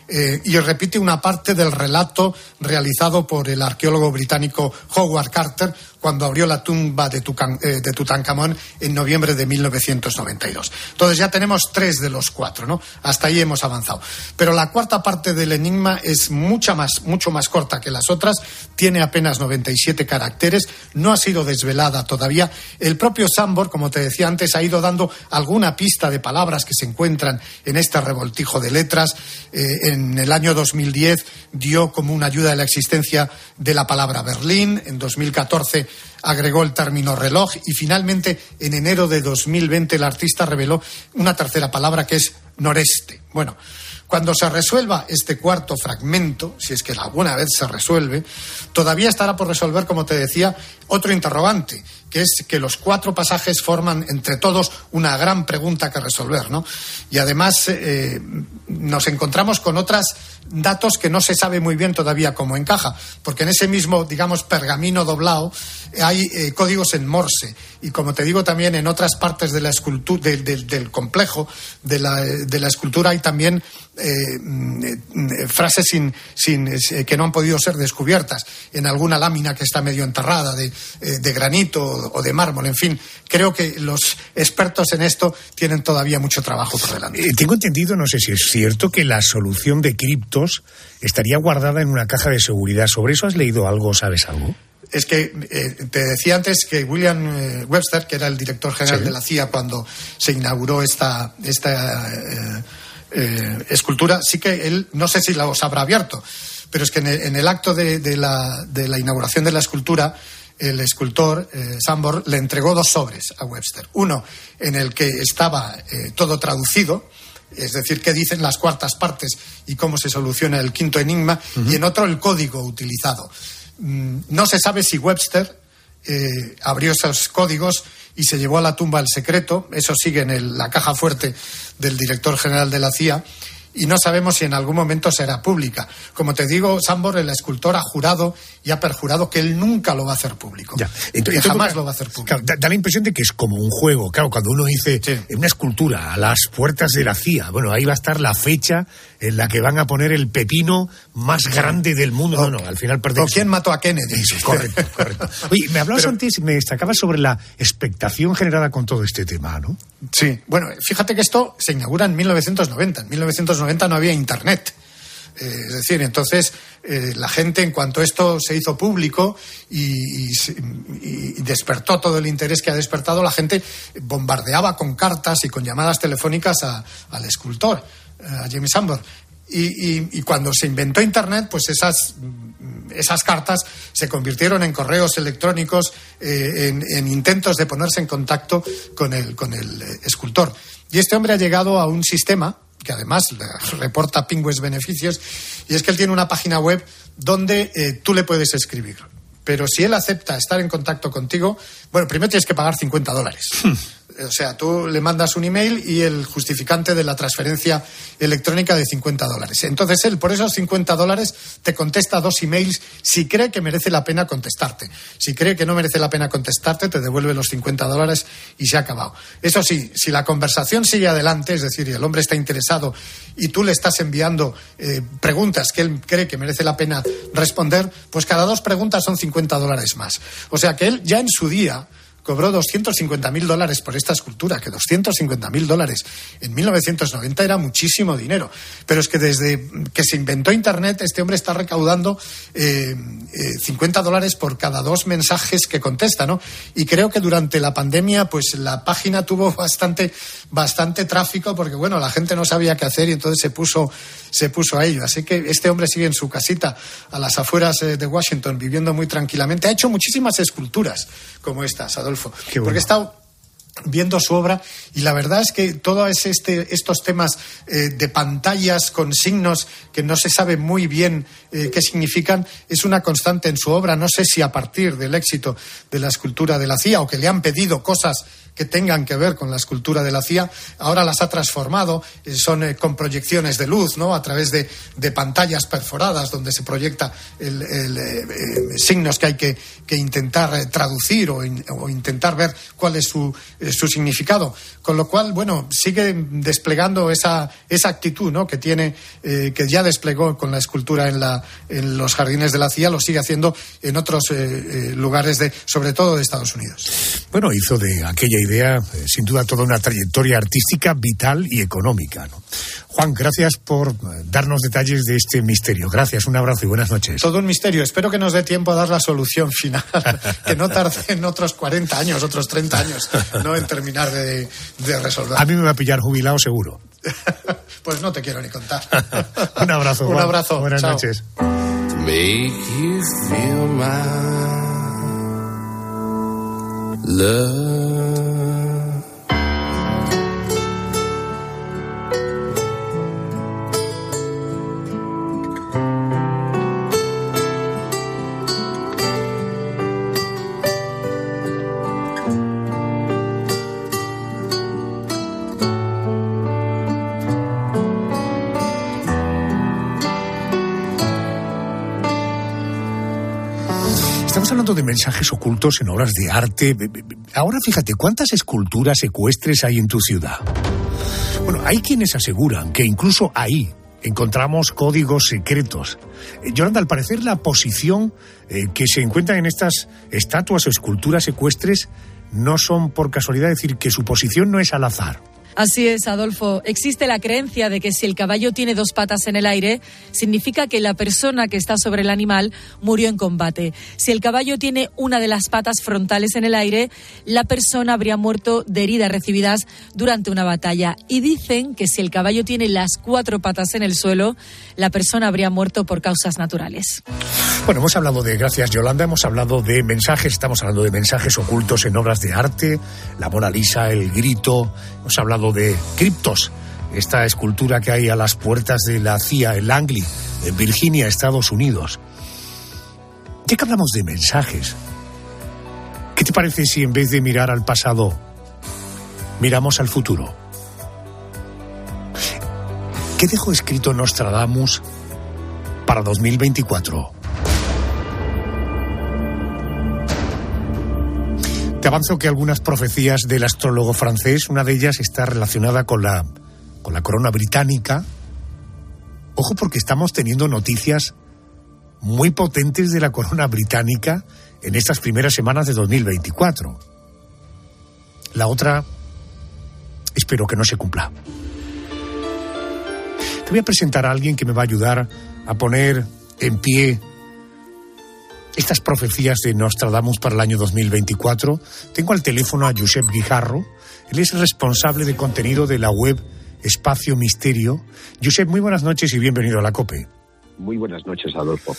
eh, y repite una parte del relato realizado por el arqueólogo británico Howard Carter cuando abrió la tumba de, Tucan- eh, de Tutankamón en noviembre de 1992. Entonces ya tenemos tres de los cuatro, ¿no? Hasta ahí hemos avanzado. Pero la cuarta parte del enigma es mucha más, mucho más corta que las otras, tiene apenas 97 caracteres, no ha sido desvelada todavía. El propio Sambor, como te decía antes, ha ido dando alguna pista de palabras que se encuentran en este revoltijo de letras. Eh, en el año 2010 dio como una ayuda a la existencia de la palabra Berlín. En 2014 agregó el término reloj y finalmente en enero de 2020 el artista reveló una tercera palabra que es noreste. Bueno, cuando se resuelva este cuarto fragmento, si es que alguna vez se resuelve, todavía estará por resolver, como te decía, otro interrogante, que es que los cuatro pasajes forman entre todos una gran pregunta que resolver, ¿no? Y además eh, nos encontramos con otros datos que no se sabe muy bien todavía cómo encaja, porque en ese mismo, digamos, pergamino doblado hay eh, códigos en Morse y, como te digo, también en otras partes de la escultura, del complejo de la, de la escultura hay también eh, mm, frases sin, sin, que no han podido ser descubiertas en alguna lámina que está medio enterrada de, de, granito o de mármol. En fin, creo que los expertos en esto tienen todavía mucho trabajo por delante. tengo entendido, no sé si es cierto, que la solución de criptos estaría guardada en una caja de seguridad. ¿Sobre eso has leído algo? ¿Sabes algo? es que te decía antes que William Webster, que era el director general de la CIA cuando se inauguró esta, esta eh, escultura, sí que él, no sé si la os habrá abierto, pero es que en el, acto de, la, de, la, inauguración de la escultura, el escultor eh, Sambor le entregó dos sobres a Webster. Uno en el que estaba eh, todo traducido, es decir, qué dicen las cuartas partes y cómo se soluciona el quinto enigma, y en otro el código utilizado. Mm, no se sabe si Webster eh, abrió esos códigos y se llevó a la tumba el secreto. Eso sigue en la caja fuerte del director general de la CIA y no sabemos si en algún momento será pública. Como te digo, Sambor, el escultor, ha jurado y ha perjurado que él nunca lo va a hacer público. Ya. Entonces, jamás lo va a hacer público. da, la impresión de que es como un juego. Claro, cuando uno dice una escultura a las puertas de la CIA, bueno, ahí va a estar la fecha en la que van a poner el pepino más grande del mundo. no, no, al final perdemos. ¿O quién mató a Kennedy? correcto, correcto. Oye, me hablabas antes, me destacabas sobre la expectación generada con todo este tema, ¿no? Sí, bueno, fíjate que esto se inaugura en 1990. En 1990 no había Internet. Eh, es decir, entonces eh, la gente, en cuanto esto se hizo público y, despertó todo el interés que ha despertado, la gente bombardeaba con cartas y con llamadas telefónicas al escultor, eh, a James Sambor. Y, cuando se inventó Internet, pues esas, esas cartas se convirtieron en correos electrónicos, en, intentos de ponerse en contacto con el, con el escultor. Y este hombre ha llegado a un sistema que además reporta pingües beneficios, y es que él tiene una página web donde eh, tú le puedes escribir. Pero si él acepta estar en contacto contigo, bueno, primero tienes que pagar 50 dólares. O sea, tú le mandas un email y el justificante de la transferencia electrónica de 50 dólares. Entonces él, por esos 50 dólares, te contesta dos emails si cree que merece la pena contestarte. Si cree que no merece la pena contestarte, te devuelve los 50 dólares y se ha acabado. Eso sí, si la conversación sigue adelante, es decir, el hombre está interesado y tú le estás enviando eh, preguntas que él cree que merece la pena responder, pues cada dos preguntas son 50 dólares más. O sea que él ya en su día cobró 250 mil dólares por esta escultura, que 250 mil dólares en 1990 era muchísimo dinero. Pero es que desde que se inventó Internet, este hombre está recaudando eh, 50 eh, dólares por cada dos mensajes que contesta, ¿no? Y creo que durante la pandemia, pues la página tuvo bastante, bastante tráfico porque, bueno, la gente no sabía qué hacer y entonces se puso, se puso a ello. Así que este hombre sigue en su casita a las afueras eh, de Washington, viviendo muy tranquilamente. Ha hecho muchísimas esculturas como estas, porque he estado viendo su obra y la verdad es que todos este, estos temas eh, de pantallas con signos que no se sabe muy bien eh, qué significan es una constante en su obra. No sé si a partir del éxito de la escultura de la CIA o que le han pedido cosas que tengan que ver con la escultura de la CIA, ahora las ha transformado, eh, son eh, con proyecciones de luz, ¿no? A través de, pantallas perforadas donde se proyecta el, eh, signos que hay que, intentar traducir o, intentar ver cuál es su, su, significado. Con lo cual, bueno, sigue desplegando esa, esa actitud, ¿no? Que tiene, que ya desplegó con la escultura en, la, en los jardines de la CIA, lo sigue haciendo en otros lugares de, sobre todo de Estados Unidos. Bueno, hizo de aquella idea, eh, sin duda, toda una trayectoria artística vital y económica. Juan, gracias por eh, darnos detalles de este misterio. Gracias, un abrazo y buenas noches. Todo un misterio. Espero que nos dé tiempo a dar la solución final, que no tarde en otros 40 años, otros 30 años, no en terminar de, de resolver. A mí me va a pillar jubilado seguro. pues no te quiero ni contar. un abrazo. un abrazo. Buenas noches. Love. Estamos hablando de mensajes ocultos en obras de arte. Ahora fíjate, ¿cuántas esculturas ecuestres hay en tu ciudad? Bueno, hay quienes aseguran que incluso ahí encontramos códigos secretos. Eh, Yolanda, al parecer la posición eh, que se encuentra en estas estatuas o esculturas ecuestres no son por casualidad, es decir, que su posición no es al azar. Así es, Adolfo. Existe la creencia de que si el caballo tiene dos patas en el aire, significa que la persona que está sobre el animal murió en combate. Si el caballo tiene una de las patas frontales en el aire, la persona habría muerto de heridas recibidas durante una batalla. Y dicen que si el caballo tiene las cuatro patas en el suelo, la persona habría muerto por causas naturales. Bueno, hemos hablado de, gracias Yolanda, hemos hablado de mensajes, estamos hablando de mensajes ocultos en obras de arte, la Mona Lisa, el grito, hemos hablado de criptos, esta escultura que hay a las puertas de la CIA en Langley, en Virginia, Estados Unidos. Ya que hablamos de mensajes, ¿qué te parece si en vez de mirar al pasado, miramos al futuro? ¿Qué dejó escrito Nostradamus para 2024? Te avanzo que algunas profecías del astrólogo francés, una de ellas está relacionada con la, con la corona británica. Ojo porque estamos teniendo noticias muy potentes de la corona británica en estas primeras semanas de 2024. La otra, espero que no se cumpla. Te voy a presentar a alguien que me va a ayudar a poner en pie estas profecías de Nostradamus para el año 2024. Tengo al teléfono a Josep Guijarro. Él es responsable de contenido de la web Espacio Misterio. Josep, muy buenas noches y bienvenido a la COPE. Muy buenas noches, Adolfo.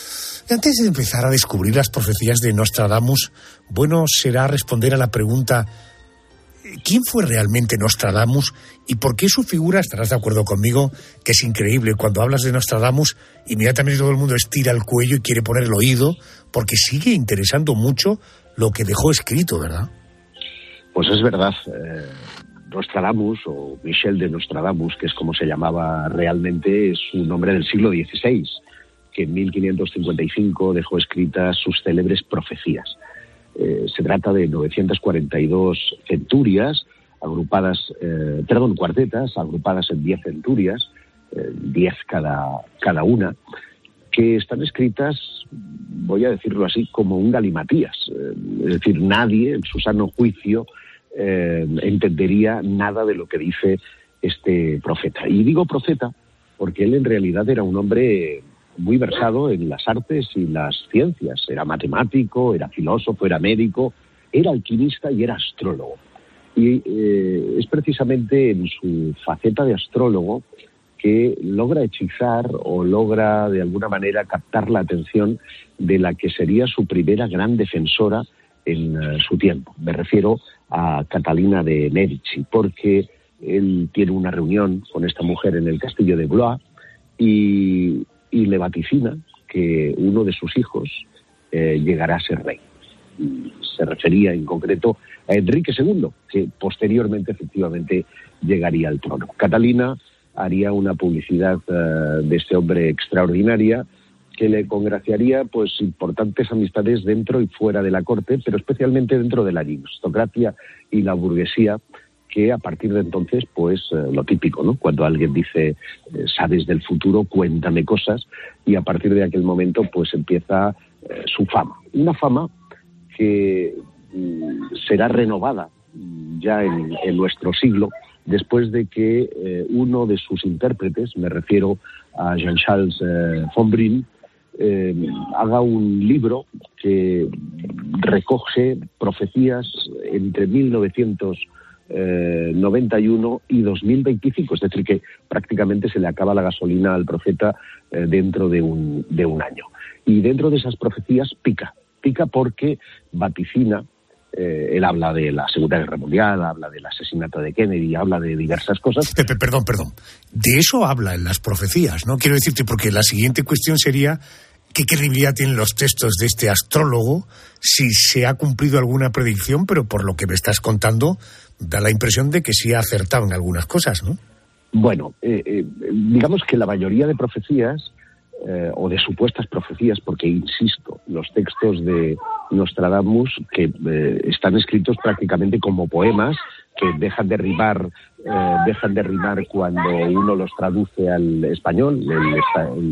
Antes de empezar a descubrir las profecías de Nostradamus, bueno será responder a la pregunta ¿quién fue realmente Nostradamus y por qué su figura, estarás de acuerdo conmigo, que es increíble? Cuando hablas de Nostradamus, inmediatamente todo el mundo estira el cuello y quiere poner el oído, porque sigue interesando mucho lo que dejó escrito, ¿verdad? Pues es verdad. Eh, Nostradamus, o Michel de Nostradamus, que es como se llamaba realmente, es un hombre del siglo XVI, que en 1555 dejó escritas sus célebres profecías. Eh, se trata de 942 centurias, agrupadas, eh, perdón, cuartetas, agrupadas en 10 centurias, 10 cada, cada una, que están escritas, voy a decirlo así, como un galimatías. Eh, es decir, nadie en su sano juicio entendería nada de lo que dice este profeta. Y digo profeta porque él en realidad era un hombre muy versado en las artes y las ciencias. Era matemático, era filósofo, era médico, era alquimista y era astrólogo. Y eh, es precisamente en su faceta de astrólogo que logra hechizar o logra de alguna manera captar la atención de la que sería su primera gran defensora en eh, su tiempo. Me refiero a Catalina de Medici, porque él tiene una reunión con esta mujer en el castillo de Blois y, y le vaticina que uno de sus hijos eh, llegará a ser rey. Se refería en concreto a Enrique II, que posteriormente efectivamente llegaría al trono. Catalina haría una publicidad eh, de este hombre extraordinaria que le congraciaría pues importantes amistades dentro y fuera de la corte, pero especialmente dentro de la aristocracia y la burguesía que a partir de entonces, pues eh, lo típico, ¿no? Cuando alguien dice, eh, sabes del futuro, cuéntame cosas, y a partir de aquel momento, pues empieza eh, su fama. Una fama que mm, será renovada ya en, nuestro siglo, después de que uno de sus intérpretes, me refiero a Jean-Charles Fombrin, haga un libro que recoge profecías entre 1900 91 eh, y 2025, es decir, que prácticamente se le acaba la gasolina al profeta eh, dentro de un, de un año. Y dentro de esas profecías pica, pica porque vaticina eh, él habla de la Segunda Guerra Mundial, habla del asesinato de Kennedy, habla de diversas cosas. perdón, perdón. De eso habla en las profecías, ¿no? Quiero decirte, porque la siguiente cuestión sería qué credibilidad tienen los textos de este astrólogo, si se ha cumplido alguna predicción, pero por lo que me estás contando, da la impresión de que sí ha acertado en algunas cosas, ¿no? Bueno, eh, eh, digamos que la mayoría de profecías eh, o de supuestas profecías, porque insisto, los textos de Nostradamus que eh, están escritos prácticamente como poemas que dejan de rimar, dejan de rimar cuando uno los traduce al español,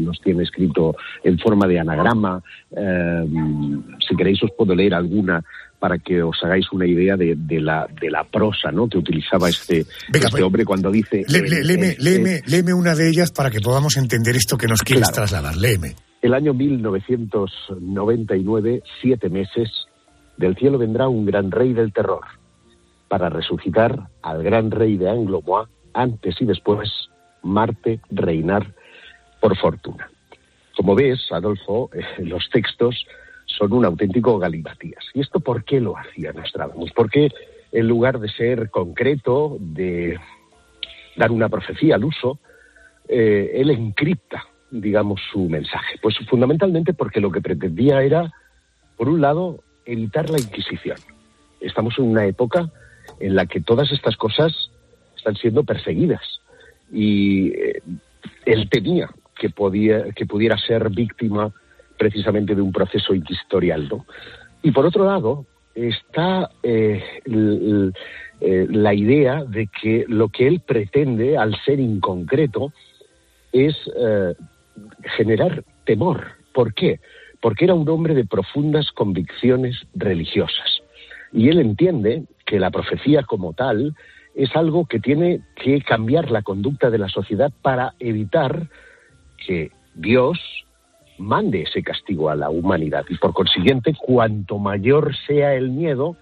los tiene escrito en forma de anagrama. si queréis os puedo leer alguna para que os hagáis una idea de, la, de la prosa ¿no? que utilizaba este, este pues, hombre cuando dice... léeme, una de ellas para que podamos entender esto que nos quieres trasladar. Léeme. El año 1999, siete meses, del cielo vendrá un gran rey del terror para resucitar al gran rey de Anglomois antes y después Marte reinar por fortuna. Como ves, Adolfo, los textos son un auténtico galimatías. ¿Y esto por qué lo hacía Nostradamus? Porque en lugar de ser concreto, de dar una profecía al uso, eh, él encripta, digamos, su mensaje. Pues fundamentalmente porque lo que pretendía era, por un lado, evitar la Inquisición. Estamos en una época en la que todas estas cosas están siendo perseguidas y eh, él temía que, podía, que pudiera ser víctima precisamente de un proceso inquisitorial. ¿no? Y por otro lado, está eh, eh, la idea de que lo que él pretende, al ser inconcreto, es eh, generar temor. ¿Por qué? Porque era un hombre de profundas convicciones religiosas. Y él entiende que la profecía como tal es algo que tiene que cambiar la conducta de la sociedad para evitar que Dios mande ese castigo a la humanidad. Y por consiguiente, cuanto mayor sea el miedo,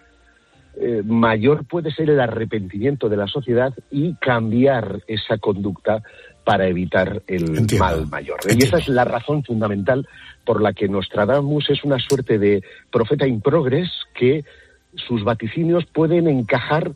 eh, mayor puede ser el arrepentimiento de la sociedad y cambiar esa conducta para evitar el mal mayor. Y esa es la razón fundamental por la que Nostradamus es una suerte de profeta in progress que sus vaticinios pueden encajar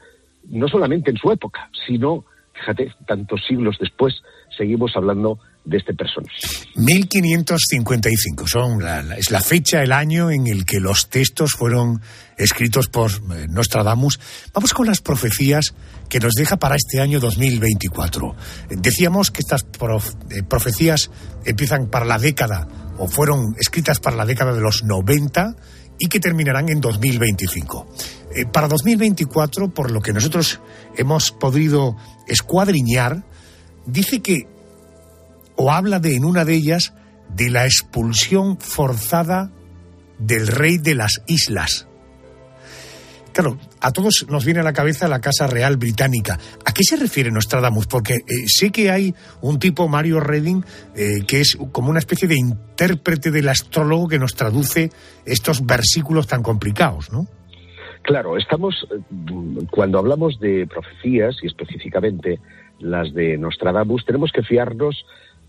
no solamente en su época, sino, fíjate, tantos siglos después seguimos hablando de este personaje. 1555 son es la fecha, el año en el que los textos fueron escritos por eh, Nostradamus. Vamos con las profecías que nos deja para este año 2024. Decíamos que estas eh, profecías empiezan para la década o fueron escritas para la década de los 90 y que terminarán en 2025. Eh, para 2024, por lo que nosotros hemos podido escuadriñar, dice que o habla de en una de ellas de la expulsión forzada del rey de las islas. Claro, a todos nos viene a la cabeza la Casa Real Británica. ¿A qué se refiere Nostradamus? Porque eh, sé que hay un tipo, Mario Redding, eh, que es como una especie de intérprete del astrólogo que nos traduce estos versículos tan complicados, ¿no? Claro, estamos, eh, cuando hablamos de profecías y específicamente las de Nostradamus, tenemos que fiarnos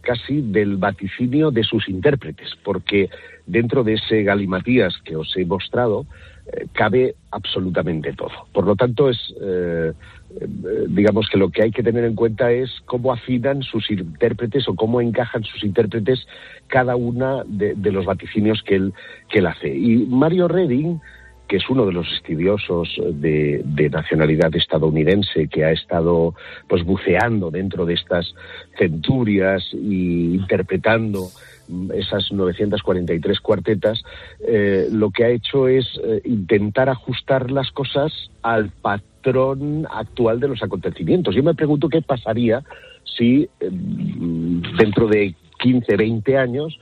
casi del vaticinio de sus intérpretes, porque dentro de ese galimatías que os he mostrado eh, cabe absolutamente todo. Por lo tanto, es eh, eh, digamos que lo que hay que tener en cuenta es cómo afinan sus intérpretes o cómo encajan sus intérpretes cada una de, de los vaticinios que él, que él hace. Y Mario Redding que es uno de los estudiosos de, nacionalidad estadounidense que ha estado pues buceando dentro de estas centurias y interpretando esas 943 cuartetas, eh, lo que ha hecho es eh, intentar ajustar las cosas al patrón actual de los acontecimientos. Yo me pregunto qué pasaría si eh, dentro de 15, 20 años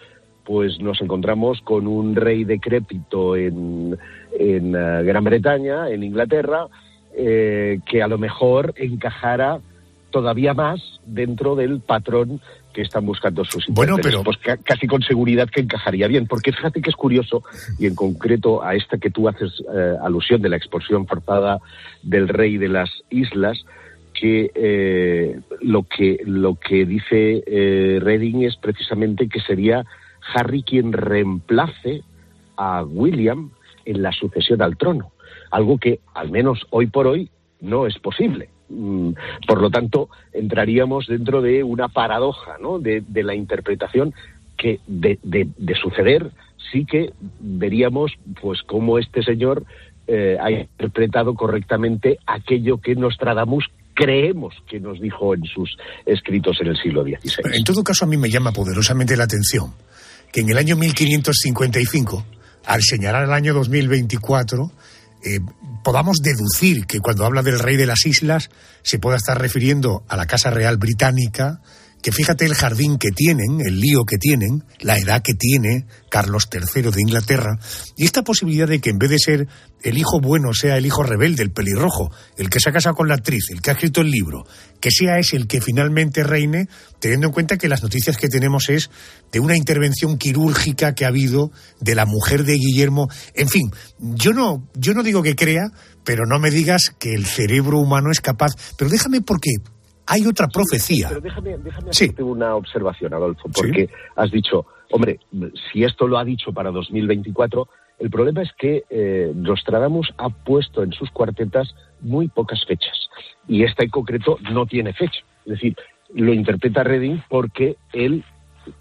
pues nos encontramos con un rey decrépito en, en eh, Gran Bretaña, en Inglaterra, eh, que a lo mejor encajara todavía más dentro del patrón que están buscando sus bueno, pero... Pues casi con seguridad que encajaría bien, porque fíjate que es curioso, y en concreto a esta que tú haces eh, alusión de la expulsión forzada del rey de las islas, que lo que lo que dice Redding es precisamente que sería Harry quien reemplace a William en la sucesión al trono, algo que al menos hoy por hoy no es posible. Mm, por lo tanto, entraríamos dentro de una paradoja ¿no? de, la interpretación que de, suceder sí que veríamos pues cómo este señor eh, ha interpretado correctamente aquello que Nostradamus creemos que nos dijo en sus escritos en el siglo XVI. En todo caso, a mí me llama poderosamente la atención que en el año 1555, al señalar el año 2024, eh, podamos deducir que cuando habla del rey de las islas se pueda estar refiriendo a la Casa Real Británica, que fíjate el jardín que tienen, el lío que tienen, la edad que tiene Carlos III de Inglaterra, y esta posibilidad de que en vez de ser el hijo bueno sea el hijo rebelde, el pelirrojo, el que se ha casado con la actriz, el que ha escrito el libro, que sea ese el que finalmente reine, teniendo en cuenta que las noticias que tenemos es de una intervención quirúrgica que ha habido de la mujer de Guillermo. En fin, yo no, yo no digo que crea, pero no me digas que el cerebro humano es capaz. Pero déjame porque hay otra profecía. pero déjame, hacerte una observación, Adolfo, porque has dicho, hombre, si esto lo ha dicho para 2024, el problema es que eh, Nostradamus ha puesto en sus cuartetas muy pocas fechas y esta en concreto no tiene fecha. Es decir, lo interpreta Redding porque él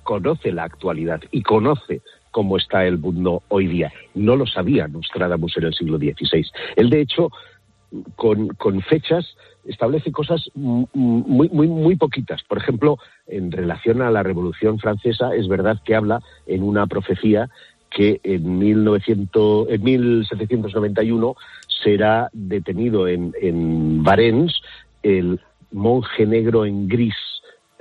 conoce la actualidad y conoce cómo está el mundo hoy día. No lo sabía Nostradamus en el siglo XVI. Él, de hecho, con, con fechas establece cosas muy, muy, muy poquitas. Por ejemplo, en relación a la Revolución Francesa, es verdad que habla en una profecía que en, 1900, en 1791 será detenido en, en Varens el monje negro en gris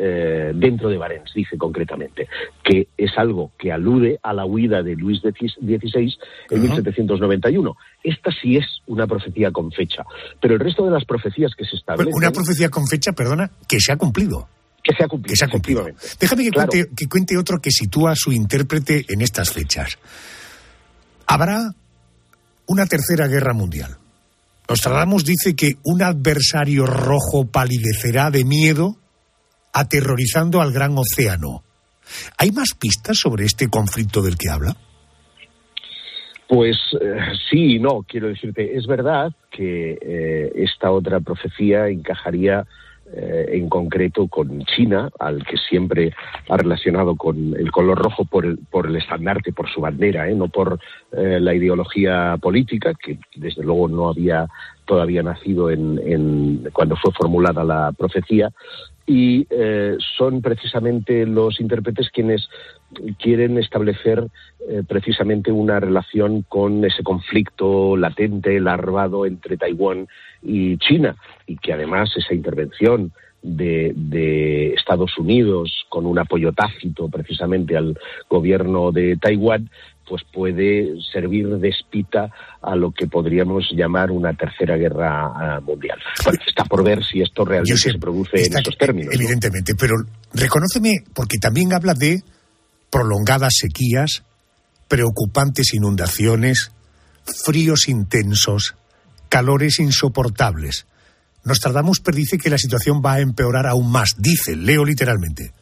eh, dentro de Varens, dice concretamente, que es algo que alude a la huida de Luis XVI en 1791. Esta sí es una profecía con fecha, pero el resto de las profecías que se establecen... Una profecía con fecha, perdona, que se ha cumplido. Que se ha cumplido. Que se ha cumplido. Déjame que, cuente, que cuente otro que sitúa a su intérprete en estas fechas. Habrá una tercera guerra mundial. Nostradamus dice que un adversario rojo palidecerá de miedo aterrorizando al gran océano. ¿Hay más pistas sobre este conflicto del que habla? Pues eh, sí y no, quiero decirte, es verdad que eh, esta otra profecía encajaría eh, en concreto con China, al que siempre ha relacionado con el color rojo por el, por el estandarte, por su bandera, no por la ideología política, que desde luego no había todavía nacido en, cuando fue formulada la profecía, y eh, son precisamente los intérpretes quienes quieren establecer eh, precisamente una relación con ese conflicto latente, larvado entre Taiwán y China, y que además esa intervención de, de, Estados Unidos con un apoyo tácito precisamente al gobierno de Taiwán pues puede servir de espita a lo que podríamos llamar una tercera guerra ah, mundial. Bueno, está por ver si esto realmente se produce en estos términos. Evidentemente, pero reconóceme, porque también habla de prolongadas sequías, preocupantes inundaciones, fríos intensos, calores insoportables. Nostradamus predice que la situación va a empeorar aún más. Dice, leo literalmente,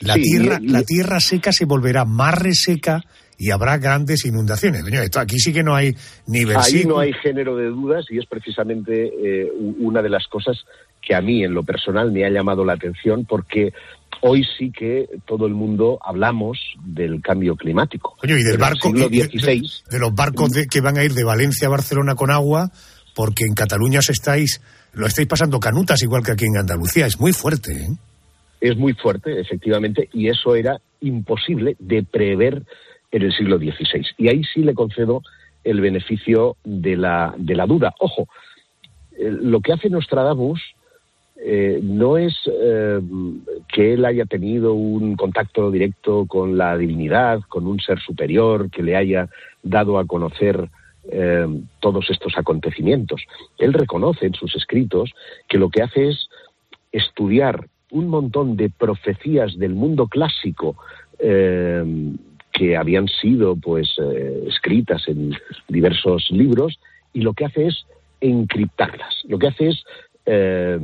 la, tierra, la tierra seca se volverá más reseca y habrá grandes inundaciones. esto aquí sí que no hay ni versículo. Ahí no hay género de dudas y es precisamente eh, una de las cosas que a mí en lo personal me ha llamado la atención porque hoy sí que todo el mundo hablamos del cambio climático. Oye, y del barco, de, los barcos que van a ir de Valencia a Barcelona con agua, porque en Cataluña os estáis, lo estáis pasando canutas igual que aquí en Andalucía. Es muy fuerte, ¿eh? Es muy fuerte, efectivamente, y eso era imposible de prever en el siglo XVI. Y ahí sí le concedo el beneficio de la, de la duda. Ojo, eh, lo que hace Nostradamus eh, no es eh, que él haya tenido un contacto directo con la divinidad, con un ser superior que le haya dado a conocer todos estos acontecimientos. Él reconoce en sus escritos que lo que hace es estudiar un montón de profecías del mundo clásico que habían sido pues eh, escritas en diversos libros y lo que hace es encriptarlas. Lo que hace es eh,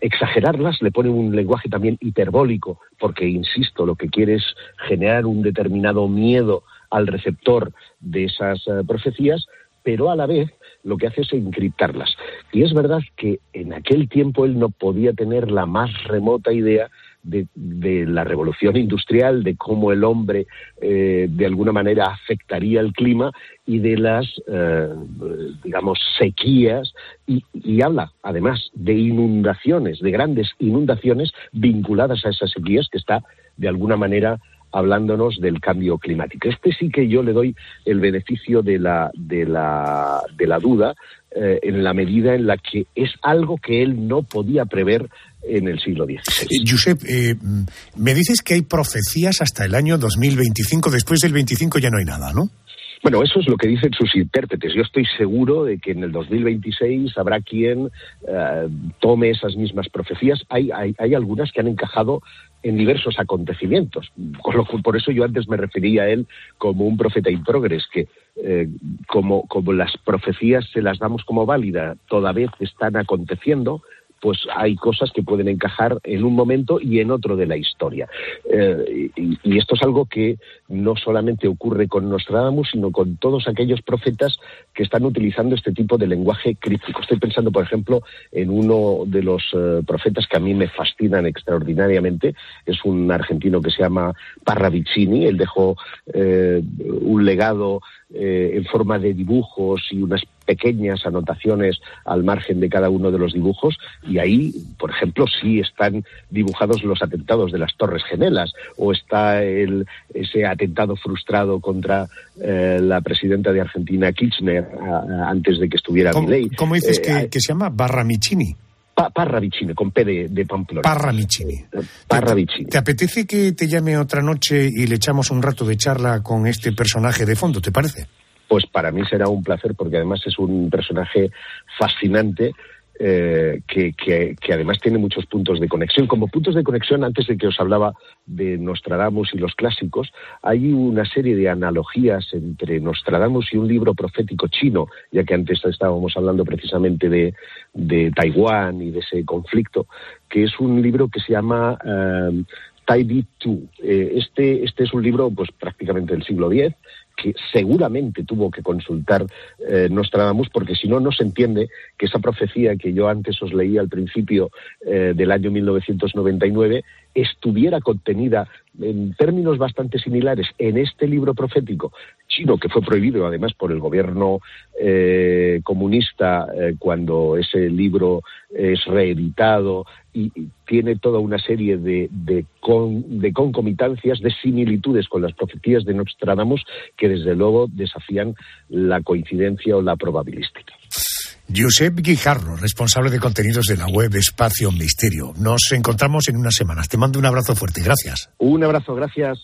exagerarlas, le pone un lenguaje también hiperbólico, porque, insisto, lo que quiere es generar un determinado miedo al receptor de esas eh, profecías, pero a la vez lo que hace es encriptarlas. Y es verdad que en aquel tiempo él no podía tener la más remota idea de, la revolución industrial, de cómo el hombre eh, de alguna manera afectaría el clima y de las, eh, digamos, sequías y, y, habla además de inundaciones, de grandes inundaciones vinculadas a esas sequías que está de alguna manera hablándonos del cambio climático. Este sí que yo le doy el beneficio de la, de la, de la duda eh, en la medida en la que es algo que él no podía prever en el siglo XVI. Eh, Josep, eh, me dices que hay profecías hasta el año 2025, después del 25 ya no hay nada, ¿no? Bueno, eso es lo que dicen sus intérpretes. Yo estoy seguro de que en el 2026 habrá quien eh, tome esas mismas profecías. Hay, hay, hay, algunas que han encajado en diversos acontecimientos. Con lo, por eso yo antes me refería a él como un profeta in progress, que eh, como, como las profecías se las damos como válida, toda vez están aconteciendo, pues hay cosas que pueden encajar en un momento y en otro de la historia. Eh, y, esto es algo que no solamente ocurre con Nostradamus, sino con todos aquellos profetas que están utilizando este tipo de lenguaje críptico. Estoy pensando, por ejemplo, en uno de los eh, profetas que a mí me fascinan extraordinariamente. Es un argentino que se llama Parravicini. Él dejó eh, un legado en forma de dibujos y unas pequeñas anotaciones al margen de cada uno de los dibujos y ahí, por ejemplo, sí están dibujados los atentados de las Torres Gemelas o está el, ese atentado frustrado contra eh, la presidenta de Argentina, Kirchner, a, a, antes de que estuviera ¿Cómo, Milei. ¿Cómo dices Eh, que, que se llama Barramicini? Pa Parravicini, con P de, de Pamplona. Parramicini. Parravicini. ¿Te apetece que te llame otra noche y le echamos un rato de charla con este personaje de fondo, te parece? Pues para mí será un placer porque además es un personaje fascinante eh, que, que, además tiene muchos puntos de conexión. Como puntos de conexión, antes de que os hablaba de Nostradamus y los clásicos, hay una serie de analogías entre Nostradamus y un libro profético chino, ya que antes estábamos hablando precisamente de, de Taiwán y de ese conflicto, que es un libro que se llama eh, Tai Di Tu. Eh, este, este es un libro pues prácticamente del siglo X que seguramente tuvo que consultar eh, Nostradamus, porque si no, no se entiende que esa profecía que yo antes os leí al principio eh, del año 1999 estuviera contenida en términos bastante similares en este libro profético chino, que fue prohibido además por el gobierno eh, comunista eh, cuando ese libro es reeditado y, tiene toda una serie de, de, con, de, concomitancias, de similitudes con las profecías de Nostradamus que desde luego desafían la coincidencia o la probabilística. Josep Guijarro, responsable de contenidos de la web Espacio Misterio. Nos encontramos en unas semanas. Te mando un abrazo fuerte. Gracias. Un abrazo, gracias.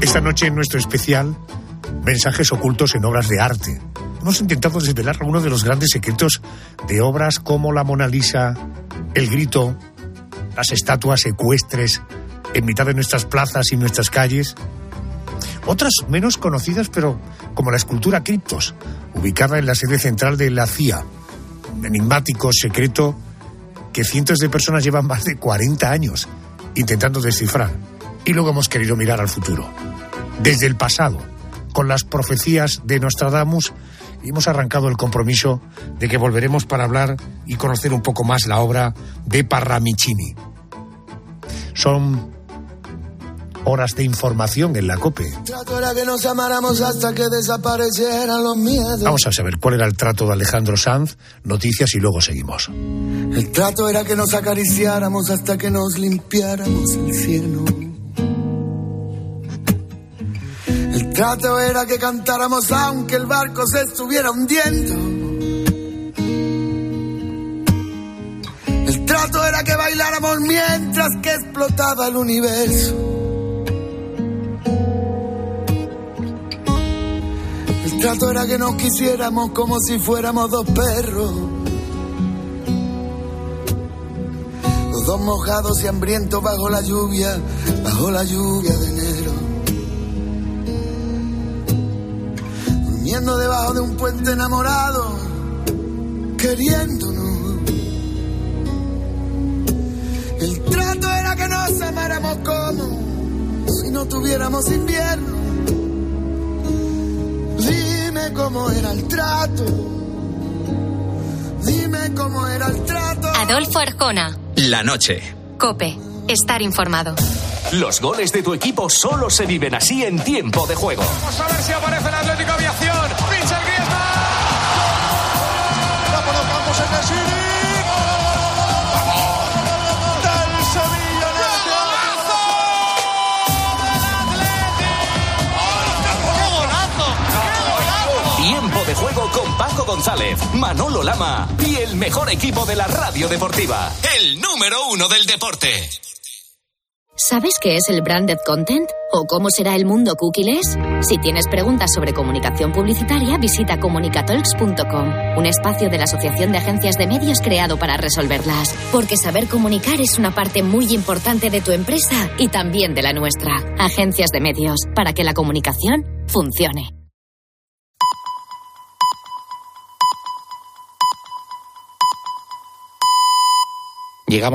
Esta noche en nuestro especial, mensajes ocultos en obras de arte. Hemos intentado desvelar uno de los grandes secretos de obras como la Mona Lisa, El Grito, las estatuas ecuestres en mitad de nuestras plazas y nuestras calles. Otras menos conocidas, pero como la escultura Criptos, ubicada en la sede central de la CIA. Un enigmático secreto que cientos de personas llevan más de 40 años intentando descifrar. Y luego hemos querido mirar al futuro. Desde el pasado, con las profecías de Nostradamus, hemos arrancado el compromiso de que volveremos para hablar y conocer un poco más la obra de Parramicini. Son horas de información en la COPE. Que nos amáramos hasta que desaparecieran los miedos. Vamos a saber cuál era el trato de Alejandro Sanz, noticias y luego seguimos. El trato era que nos acariciáramos hasta que nos limpiáramos el cielo. El trato era que cantáramos aunque el barco se estuviera hundiendo. El trato era que bailáramos mientras que explotaba el universo. Trato era que nos quisiéramos como si fuéramos dos perros. Los dos mojados y hambrientos bajo la lluvia, bajo la lluvia de enero. Durmiendo debajo de un puente enamorado, queriéndonos. El trato era que nos amáramos como si no tuviéramos invierno. Dime cómo era el trato. Dime cómo era el trato. Adolfo Arjona. La noche. Cope. Estar informado. Los goles de tu equipo solo se viven así en tiempo de juego. Vamos a ver si aparece el Atlético González, Manolo Lama y el mejor equipo de la radio deportiva. El número uno del deporte. ¿Sabes qué es el branded content? ¿O cómo será el mundo cookies? Si tienes preguntas sobre comunicación publicitaria, visita comunicatalks.com, un espacio de la Asociación de Agencias de Medios creado para resolverlas. Porque saber comunicar es una parte muy importante de tu empresa y también de la nuestra. Agencias de Medios, para que la comunicación funcione. Llegamos